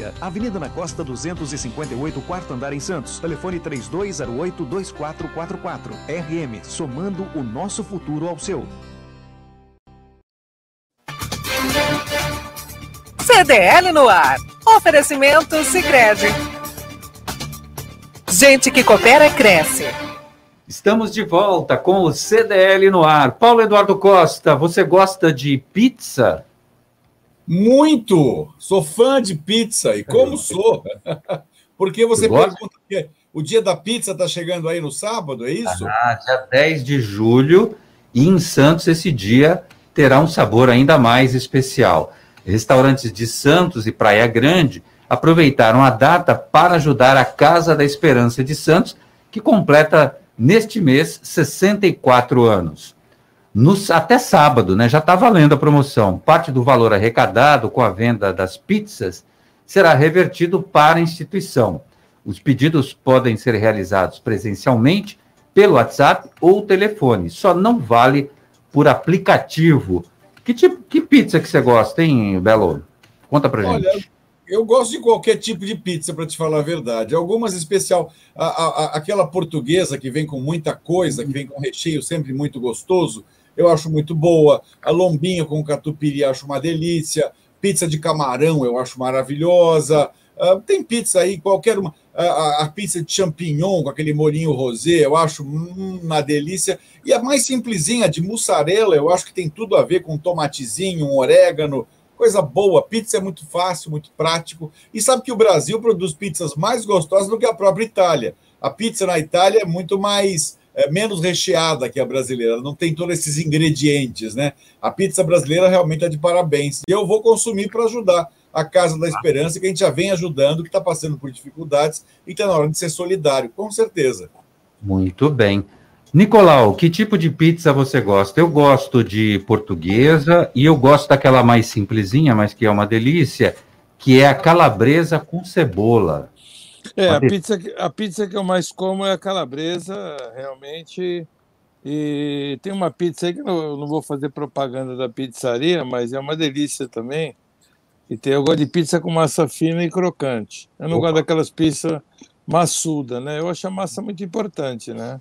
Avenida na Costa 258, quarto andar em Santos. Telefone 3208-2444. RM, somando o nosso futuro ao seu. CDL no ar. Oferecimento Sicredi. Gente que coopera cresce. Estamos de volta com o CDL no ar. Paulo Eduardo Costa, você gosta de pizza? Muito! Sou fã de pizza, e como sou? Porque você pergunta que o dia da pizza está chegando aí no sábado, é isso? Ah, dia 10 de julho, e em Santos esse dia terá um sabor ainda mais especial. Restaurantes de Santos e Praia Grande aproveitaram a data para ajudar a Casa da Esperança de Santos, que completa neste mês 64 anos. Nos, até sábado, né, já está valendo a promoção. Parte do valor arrecadado com a venda das pizzas será revertido para a instituição. Os pedidos podem ser realizados presencialmente, pelo WhatsApp ou telefone. Só não vale por aplicativo. Que tipo, que pizza que você gosta, hein, Belo? Conta pra gente. Olha, eu gosto de qualquer tipo de pizza, para te falar a verdade. Algumas especial, a, a, aquela portuguesa que vem com muita coisa, que vem com recheio sempre muito gostoso eu acho muito boa. A lombinha com catupiry acho uma delícia. Pizza de camarão eu acho maravilhosa. Uh, tem pizza aí, qualquer uma. A, a, pizza de champignon com aquele molinho rosé, eu acho uma delícia. E a mais simplesinha, de mussarela, eu acho que tem tudo a ver com tomatezinho, um orégano, coisa boa. Pizza é muito fácil, muito prático. E sabe que o Brasil produz pizzas mais gostosas do que a própria Itália. A pizza na Itália é muito mais é, menos recheada que a brasileira, não tem todos esses ingredientes, né? A pizza brasileira realmente é de parabéns. E eu vou consumir para ajudar a Casa da Esperança, que a gente já vem ajudando, que está passando por dificuldades e está na hora de ser solidário, com certeza. Muito bem. Nicolau, que tipo de pizza você gosta? Eu gosto de portuguesa e eu gosto daquela mais simplesinha, mas que é uma delícia, que é a calabresa com cebola. É, a pizza, a pizza que eu mais como é a calabresa, realmente. E tem uma pizza aí que eu não vou fazer propaganda da pizzaria, mas é uma delícia também. E tem, eu gosto de pizza com massa fina e crocante. Eu não Opa. gosto daquelas pizzas maçuda, né? Eu acho a massa muito importante, né?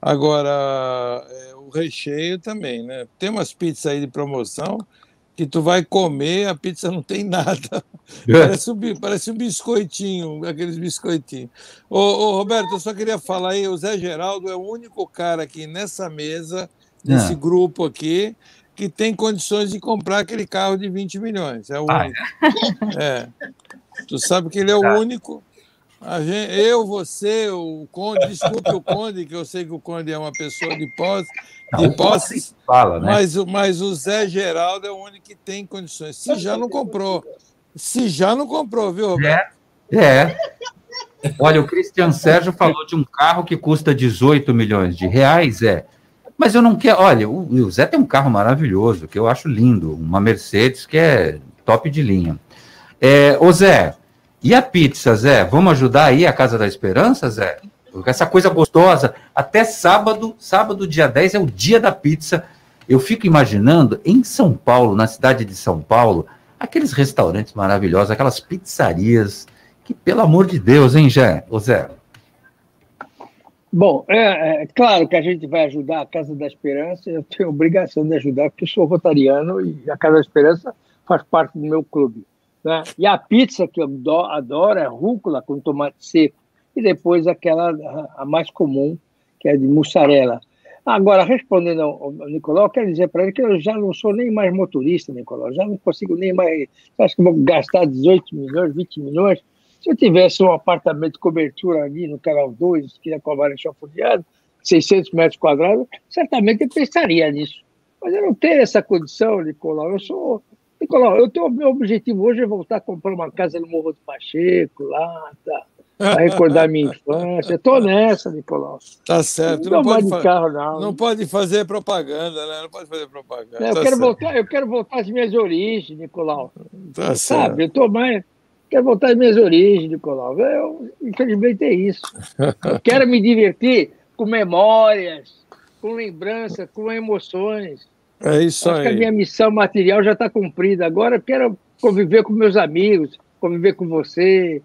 Agora, é, o recheio também, né? Tem umas pizzas aí de promoção que tu vai comer, a pizza não tem nada. É. Parece, um, parece um biscoitinho, aqueles biscoitinhos. Ô, ô, Roberto, eu só queria falar aí, o Zé Geraldo é o único cara aqui nessa mesa, nesse ah. grupo aqui, que tem condições de comprar aquele carro de 20 milhões. É o ah, único. É? é. Tu sabe que ele é o tá. único. Gente, eu, você, o Conde, desculpe o Conde, que eu sei que o Conde é uma pessoa de posse, de posse fala, né? mas, mas o Zé Geraldo é o único que tem condições. Se já não comprou, se já não comprou, viu, Roberto? É. é. Olha, o Cristian Sérgio falou de um carro que custa 18 milhões de reais, é. Mas eu não quero. Olha, o, o Zé tem um carro maravilhoso, que eu acho lindo, uma Mercedes que é top de linha. É, ô Zé, e a pizza, Zé? Vamos ajudar aí a Casa da Esperança, Zé? Essa coisa gostosa, até sábado, sábado, dia 10, é o dia da pizza. Eu fico imaginando, em São Paulo, na cidade de São Paulo, aqueles restaurantes maravilhosos, aquelas pizzarias Que, pelo amor de Deus, hein, Zé? Ô Zé? Bom, é, é, claro que a gente vai ajudar a Casa da Esperança, eu tenho obrigação de ajudar, porque eu sou rotariano e a Casa da Esperança faz parte do meu clube. Né? E a pizza que eu adoro é rúcula com tomate seco, e depois aquela, a mais comum, que é de mussarela. Agora, respondendo ao, Nicolau, eu quero dizer para ele que eu já não sou nem mais motorista, Nicolau, já não consigo nem mais. Acho que vou gastar 18 milhões, 20 milhões. Se eu tivesse um apartamento de cobertura ali no canal 2, que é com a Marechal Floriano, 600 metros quadrados, certamente eu pensaria nisso. Mas eu não tenho essa condição, Nicolau. Eu sou. Nicolau, eu tenho, meu objetivo hoje é voltar a comprar uma casa no Morro do Pacheco, lá, tá? Para recordar minha infância. Estou nessa, Nicolau. Tá certo. Não, não pode, fa carro, não. não pode fazer propaganda, né? Não pode fazer propaganda. eu, tá quero voltar, eu quero voltar às minhas origens, Nicolau. Tá Sabe, certo. eu estou mais. Quero voltar às minhas origens, Nicolau. Eu, infelizmente é isso. Eu quero me divertir com memórias, com lembranças, com emoções. É isso Acho aí. que a minha missão material já está cumprida. Agora eu quero conviver com meus amigos, conviver com você,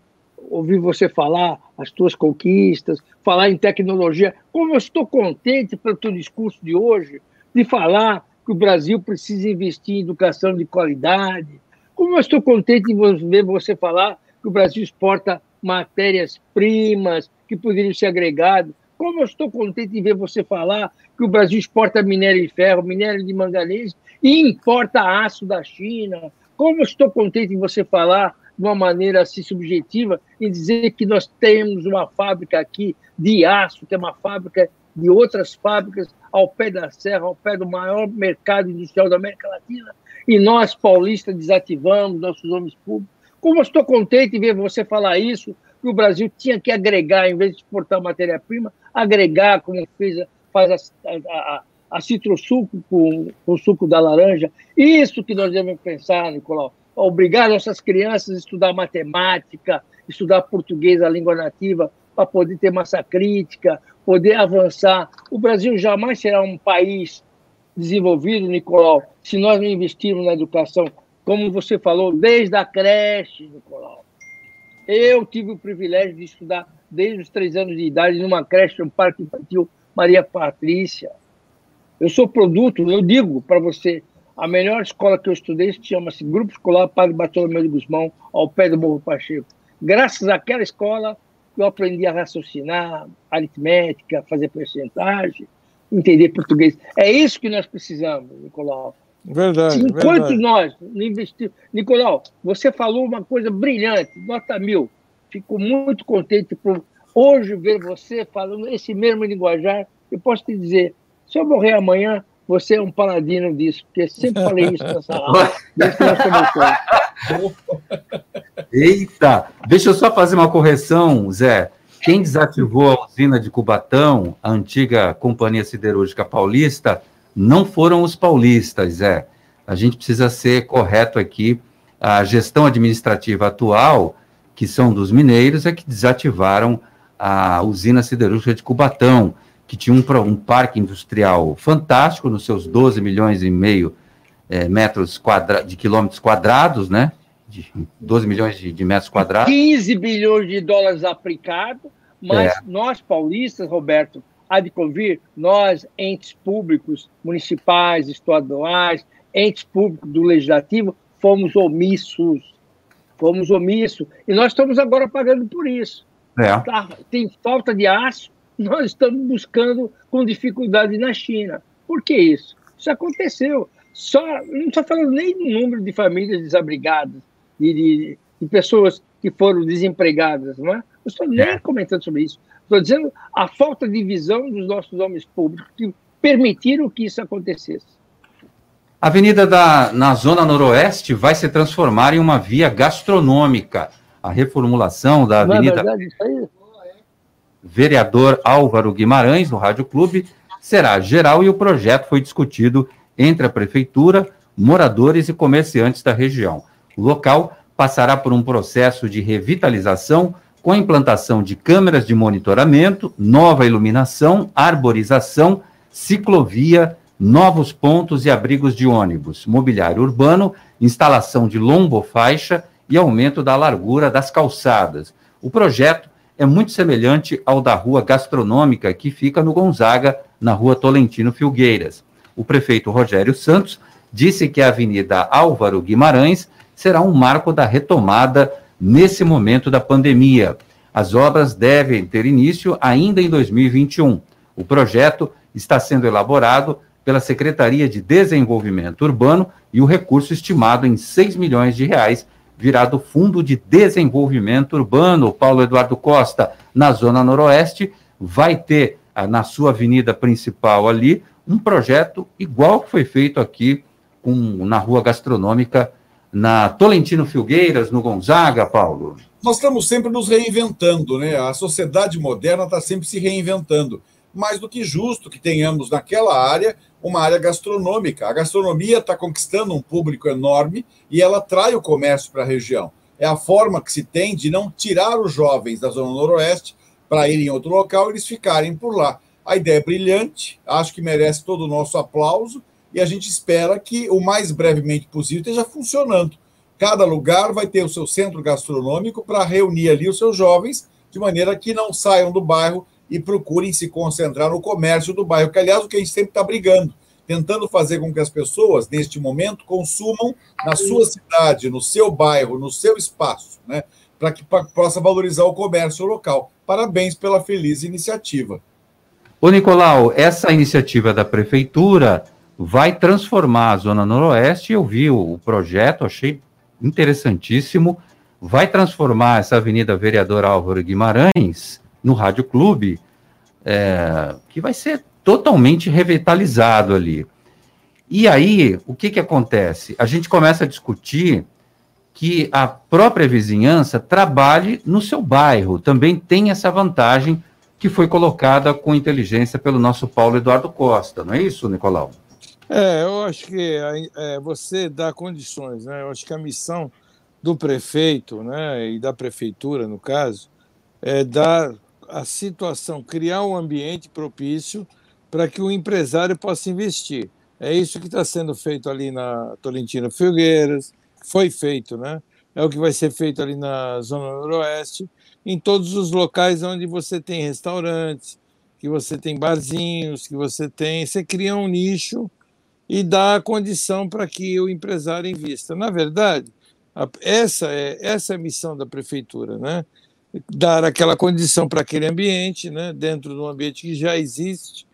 ouvir você falar as tuas conquistas, falar em tecnologia. Como eu estou contente pelo teu discurso de hoje, de falar que o Brasil precisa investir em educação de qualidade. Como eu estou contente de ver você falar que o Brasil exporta matérias-primas que poderiam ser agregadas. Como eu estou contente de ver você falar que o Brasil exporta minério de ferro, minério de manganês e importa aço da China. Como eu estou contente de você falar de uma maneira assim subjetiva em dizer que nós temos uma fábrica aqui de aço, que é uma fábrica de outras fábricas ao pé da serra, ao pé do maior mercado industrial da América Latina, e nós, paulistas, desativamos nossos homens públicos. Como eu estou contente em ver você falar isso, que o Brasil tinha que agregar, em vez de exportar matéria-prima, agregar, como fez, faz a, a, a citrosuco com, com o suco da laranja. Isso que nós devemos pensar, Nicolau obrigar nossas crianças a estudar matemática, estudar português, a língua nativa, para poder ter massa crítica, poder avançar. O Brasil jamais será um país desenvolvido, Nicolau, se nós não investirmos na educação, como você falou, desde a creche, Nicolau. Eu tive o privilégio de estudar desde os três anos de idade numa creche, um parque infantil Maria Patrícia. Eu sou produto, eu digo para você, a melhor escola que eu estudei chama-se Grupo Escolar Padre Bartolomeu de Guzmão, ao pé do Morro Pacheco. Graças àquela escola, eu aprendi a raciocinar, aritmética, fazer percentagem, entender português. É isso que nós precisamos, Nicolau. Verdade. Enquanto verdade. nós investimos. Nicolau, você falou uma coisa brilhante, nota mil. Fico muito contente por hoje ver você falando esse mesmo linguajar. Eu posso te dizer, se eu morrer amanhã, você é um paladino disso, porque sempre falei isso nessa aula. Eita! Deixa eu só fazer uma correção, Zé. Quem desativou a usina de Cubatão, a antiga Companhia Siderúrgica Paulista, não foram os paulistas, Zé. A gente precisa ser correto aqui. A gestão administrativa atual, que são dos mineiros, é que desativaram a usina siderúrgica de Cubatão que tinha um, um parque industrial fantástico, nos seus 12 milhões e meio é, metros quadra de quilômetros quadrados, né? De 12 milhões de, de, metros quadrados. 15 bilhões de dólares aplicados, mas é. nós paulistas, Roberto, há de convir, nós, entes públicos, municipais, estaduais, entes públicos do legislativo, fomos omissos. Fomos omissos. E nós estamos agora pagando por isso. É. Tá? Tem falta de aço, nós estamos buscando com dificuldade na China. Por que isso? Isso aconteceu. Só, não estou falando nem do número de famílias desabrigadas, de, de, de pessoas que foram desempregadas, não é? Não estou nem é. comentando sobre isso. Estou dizendo a falta de visão dos nossos homens públicos que permitiram que isso acontecesse. A avenida da, na Zona Noroeste vai se transformar em uma via gastronômica. A reformulação da avenida. Não é verdade, isso aí? vereador Álvaro Guimarães, no Rádio Clube, será geral e o projeto foi discutido entre a prefeitura, moradores e comerciantes da região. O local passará por um processo de revitalização com a implantação de câmeras de monitoramento, nova iluminação, arborização, ciclovia, novos pontos e abrigos de ônibus, mobiliário urbano, instalação de lombofaixa e aumento da largura das calçadas. O projeto é muito semelhante ao da rua gastronômica que fica no Gonzaga, na rua Tolentino Filgueiras. O prefeito Rogério Santos disse que a Avenida Álvaro Guimarães será um marco da retomada nesse momento da pandemia. As obras devem ter início ainda em 2021. O projeto está sendo elaborado pela Secretaria de Desenvolvimento Urbano e o recurso estimado em 6 milhões de reais virá do Fundo de Desenvolvimento Urbano, Paulo Eduardo Costa, na Zona Noroeste, vai ter na sua avenida principal ali um projeto igual que foi feito aqui com, na Rua Gastronômica, na Tolentino Filgueiras, no Gonzaga, Paulo. Nós estamos sempre nos reinventando, né? A sociedade moderna está sempre se reinventando. Mais do que justo que tenhamos naquela área uma área gastronômica. A gastronomia está conquistando um público enorme e ela atrai o comércio para a região. É a forma que se tem de não tirar os jovens da Zona Noroeste para irem em outro local eles ficarem por lá. A ideia é brilhante, acho que merece todo o nosso aplauso e a gente espera que o mais brevemente possível esteja funcionando. Cada lugar vai ter o seu centro gastronômico para reunir ali os seus jovens, de maneira que não saiam do bairro e procurem se concentrar no comércio do bairro, que, aliás, o que a gente sempre está brigando, tentando fazer com que as pessoas, neste momento, consumam na sua cidade, no seu bairro, no seu espaço, né? para que possa valorizar o comércio local. Parabéns pela feliz iniciativa. Ô, Nicolau, essa iniciativa da prefeitura vai transformar a Zona Noroeste. Eu vi o projeto, achei interessantíssimo. Vai transformar essa Avenida Vereador Álvaro Guimarães no Rádio Clube, é, que vai ser totalmente revitalizado ali. E aí, o que, que acontece? A gente começa a discutir que a própria vizinhança trabalhe no seu bairro, também tem essa vantagem que foi colocada com inteligência pelo nosso Paulo Eduardo Costa, não é isso, Nicolau? É, eu acho que é, você dá condições, né? Eu acho que a missão do prefeito, né, e da prefeitura, no caso, é dar a situação, criar um ambiente propício para que o empresário possa investir. É isso que está sendo feito ali na Tolentino Filgueiras, foi feito, né? É o que vai ser feito ali na Zona Noroeste, em todos os locais onde você tem restaurantes, que você tem barzinhos, que você tem. Você cria um nicho e dá a condição para que o empresário invista. Na verdade, essa é, essa é a missão da prefeitura, né? Dar aquela condição para aquele ambiente, né? dentro de um ambiente que já existe,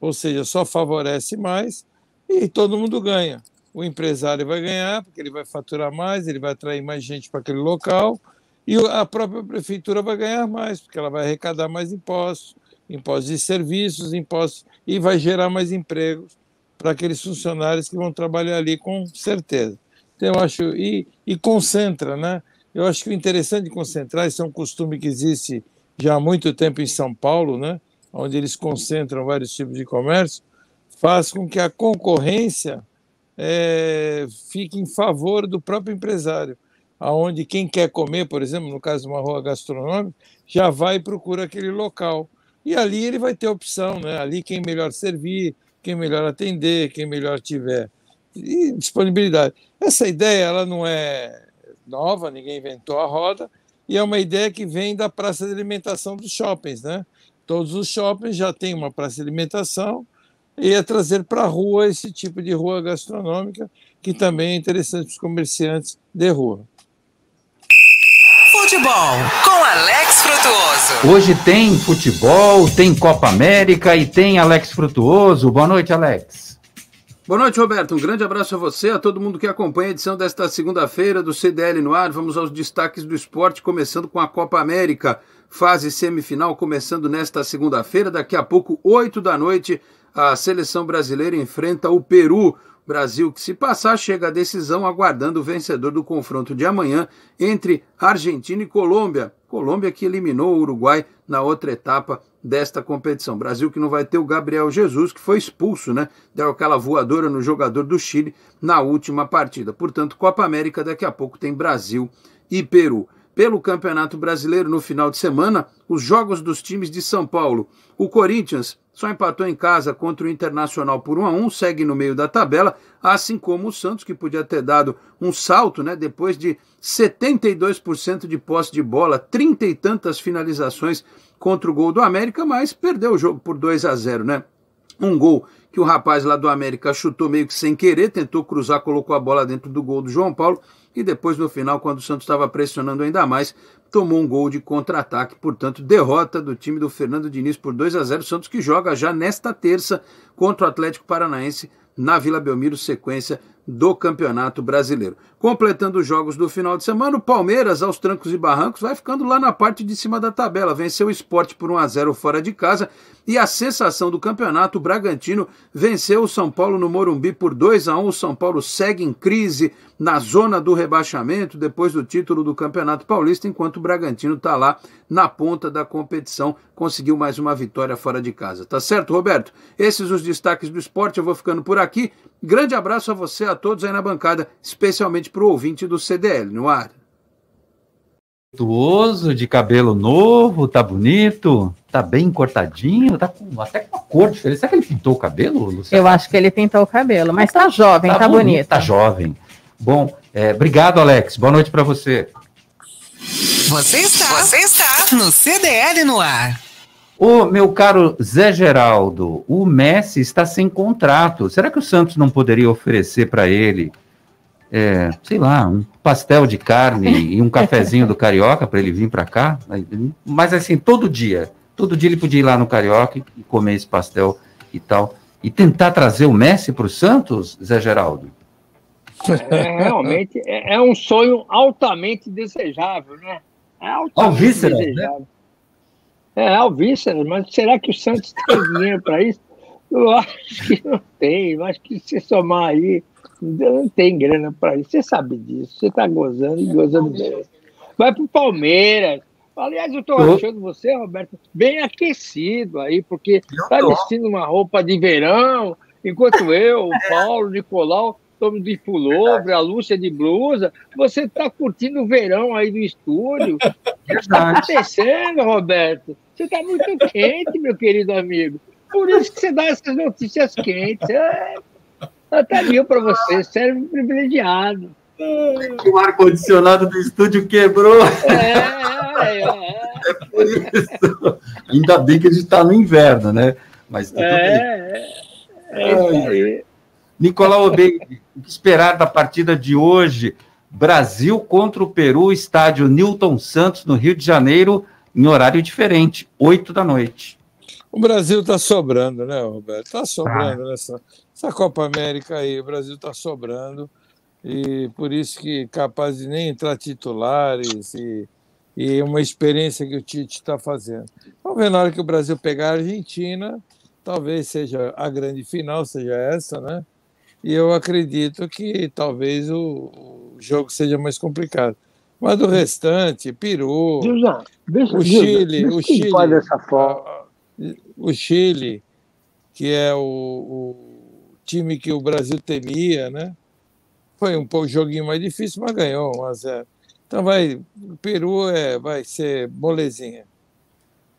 ou seja, só favorece mais e todo mundo ganha. O empresário vai ganhar, porque ele vai faturar mais, ele vai atrair mais gente para aquele local, e a própria prefeitura vai ganhar mais, porque ela vai arrecadar mais impostos, impostos de serviços, impostos, e vai gerar mais empregos para aqueles funcionários que vão trabalhar ali com certeza. Então, eu acho, e, e concentra, né? Eu acho que o interessante de concentrar, isso é um costume que existe já há muito tempo em São Paulo, né? onde eles concentram vários tipos de comércio, faz com que a concorrência é, fique em favor do próprio empresário, aonde quem quer comer, por exemplo, no caso de uma rua gastronômica, já vai e procura aquele local. E ali ele vai ter opção, né? ali quem melhor servir, quem melhor atender, quem melhor tiver e disponibilidade. Essa ideia ela não é nova, ninguém inventou a roda, e é uma ideia que vem da praça de alimentação dos shoppings, né? Todos os shoppings já têm uma praça de alimentação e é trazer para a rua esse tipo de rua gastronômica, que também é interessante para os comerciantes de rua. Futebol com Alex Frutuoso. Hoje tem futebol, tem Copa América e tem Alex Frutuoso. Boa noite, Alex. Boa noite, Roberto. Um grande abraço a você, a todo mundo que acompanha a edição desta segunda-feira do CDL no ar. Vamos aos destaques do esporte, começando com a Copa América. Fase semifinal começando nesta segunda-feira. Daqui a pouco, 8 da noite, a seleção brasileira enfrenta o Peru. Brasil, que se passar, chega à decisão, aguardando o vencedor do confronto de amanhã entre Argentina e Colômbia. Colômbia que eliminou o Uruguai na outra etapa desta competição. Brasil que não vai ter o Gabriel Jesus, que foi expulso, né? Deu aquela voadora no jogador do Chile na última partida. Portanto, Copa América, daqui a pouco tem Brasil e Peru. Pelo Campeonato Brasileiro no final de semana, os jogos dos times de São Paulo. O Corinthians só empatou em casa contra o Internacional por 1 a 1, segue no meio da tabela, assim como o Santos, que podia ter dado um salto, né, depois de 72% de posse de bola, trinta e tantas finalizações contra o gol do América, mas perdeu o jogo por 2 a 0, né? Um gol que o rapaz lá do América chutou meio que sem querer, tentou cruzar, colocou a bola dentro do gol do João Paulo e depois no final, quando o Santos estava pressionando ainda mais, tomou um gol de contra-ataque, portanto, derrota do time do Fernando Diniz por 2 a 0 Santos que joga já nesta terça contra o Atlético Paranaense na Vila Belmiro, sequência do Campeonato Brasileiro. Completando os jogos do final de semana, o Palmeiras, aos trancos e barrancos, vai ficando lá na parte de cima da tabela. Venceu o esporte por 1 a 0 fora de casa e a sensação do campeonato, o Bragantino venceu o São Paulo no Morumbi por 2 a 1 O São Paulo segue em crise na zona do rebaixamento depois do título do Campeonato Paulista, enquanto o Bragantino está lá na ponta da competição, conseguiu mais uma vitória fora de casa. Tá certo, Roberto? Esses os destaques do esporte, eu vou ficando por aqui. Grande abraço a você, a todos aí na bancada, especialmente para o ouvinte do CDL no ar. Virtuoso, de cabelo novo, tá bonito, tá bem cortadinho, tá com, até com uma cor diferente. Será que ele pintou o cabelo, Luciano? Eu acho que ele pintou o cabelo, mas tá jovem, tá, bonito. Tá jovem. Bom, é, obrigado, Alex. Boa noite para você. Você está, você está no CDL no ar. Ô, meu caro Zé Geraldo, o Messi está sem contrato. Será que o Santos não poderia oferecer para ele, é, sei lá, um pastel de carne e um cafezinho do Carioca para ele vir para cá? Mas assim, todo dia. Todo dia ele podia ir lá no Carioca e comer esse pastel e tal. E tentar trazer o Messi para o Santos, Zé Geraldo? É, realmente é, é, um sonho altamente desejável, né? É altamente Alvíceras, né? desejável. Né? É, alvíceras, mas será que o Santos tem dinheiro para isso? Eu acho que não tem. Eu acho que se somar aí, não tem grana para isso. Você sabe disso. Você está gozando e gozando bem. Vai para o Palmeiras. Aliás, eu estou achando você, Roberto, bem aquecido aí, porque está vestindo uma roupa de verão, enquanto eu, o Paulo, o Nicolau, estamos de pullover, a Lúcia de blusa. Você está curtindo o verão aí do estúdio. O que está acontecendo, Roberto? Você está muito quente, meu querido amigo. Por isso que você dá essas notícias quentes. É, até mil para você, serve privilegiado. O ar-condicionado do estúdio quebrou. É, é, é. é por isso. Ainda bem que a gente está no inverno, né? Mas tudo é, bem. É, é isso aí. Nicolau Obeide, o que esperar da partida de hoje? Brasil contra o Peru, estádio Newton Santos, no Rio de Janeiro, em horário diferente, 8 da noite. O Brasil está sobrando, né, Roberto? Está sobrando ah. nessa essa Copa América aí. O Brasil está sobrando e por isso que capaz de nem entrar titulares e, e uma experiência que o Tite está fazendo. Vamos ver na hora que o Brasil pegar a Argentina, talvez seja a grande final, seja essa, né? E eu acredito que talvez o, o jogo seja mais complicado. Mas do restante, Peru, deixa, o Chile, o Chile, o Chile, que é o, o, time que o Brasil temia, né? Foi um pouco joguinho mais difícil, mas ganhou 1 a 0. Então vai, o Peru é, vai ser molezinha.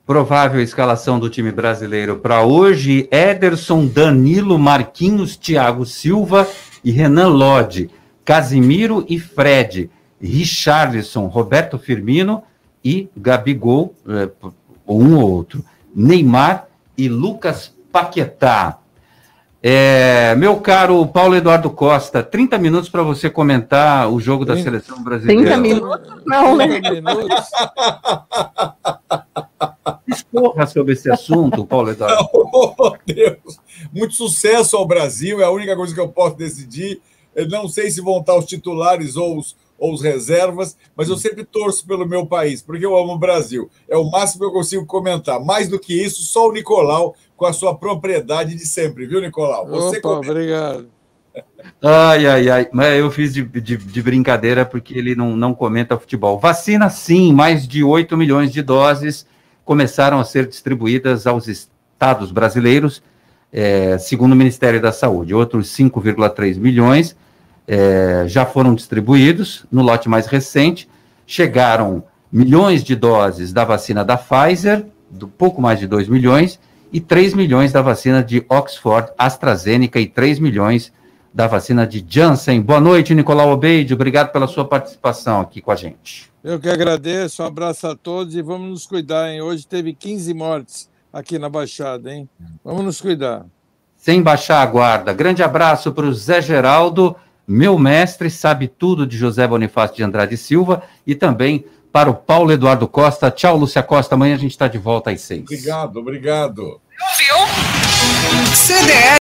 Provável escalação do time brasileiro para hoje: Ederson, Danilo, Marquinhos, Thiago Silva e Renan Lodge, Casimiro e Fred, Richarlison, Roberto Firmino e Gabigol, é, um ou outro, Neymar e Lucas Paquetá. É, meu caro Paulo Eduardo Costa, 30 minutos para você comentar o jogo da seleção brasileira. 30 minutos? Não, né? Discorra sobre esse assunto, Paulo Eduardo. Oh, Deus! Muito sucesso ao Brasil, é a única coisa que eu posso decidir. Eu não sei se vão estar os titulares ou os, ou os reservas, mas eu sempre torço pelo meu país, porque eu amo o Brasil. É o máximo que eu consigo comentar. Mais do que isso, só o Nicolau com a sua propriedade de sempre, viu, Nicolau? Você Opa, obrigado. Ai, ai, ai. Mas eu fiz de, de, de, brincadeira porque ele não, não comenta futebol. Vacina, sim, mais de 8 milhões de doses começaram a ser distribuídas aos estados brasileiros, é, segundo o Ministério da Saúde. Outros 5,3 milhões é, já foram distribuídos no lote mais recente. chegaram milhões de doses da vacina da Pfizer, do pouco mais de 2 milhões, e 3 milhões da vacina de Oxford, AstraZeneca e 3 milhões da vacina de Janssen. Boa noite, Nicolau Obeide. Obrigado pela sua participação aqui com a gente. Eu que agradeço, um abraço a todos e vamos nos cuidar, hein? Hoje teve 15 mortes aqui na Baixada, hein? Vamos nos cuidar. Sem baixar a guarda. Grande abraço para o Zé Geraldo, meu mestre, sabe tudo de José Bonifácio de Andrade Silva, e também para o Paulo Eduardo Costa. Tchau, Lúcia Costa. Amanhã a gente está de volta às seis. Obrigado, obrigado. CDL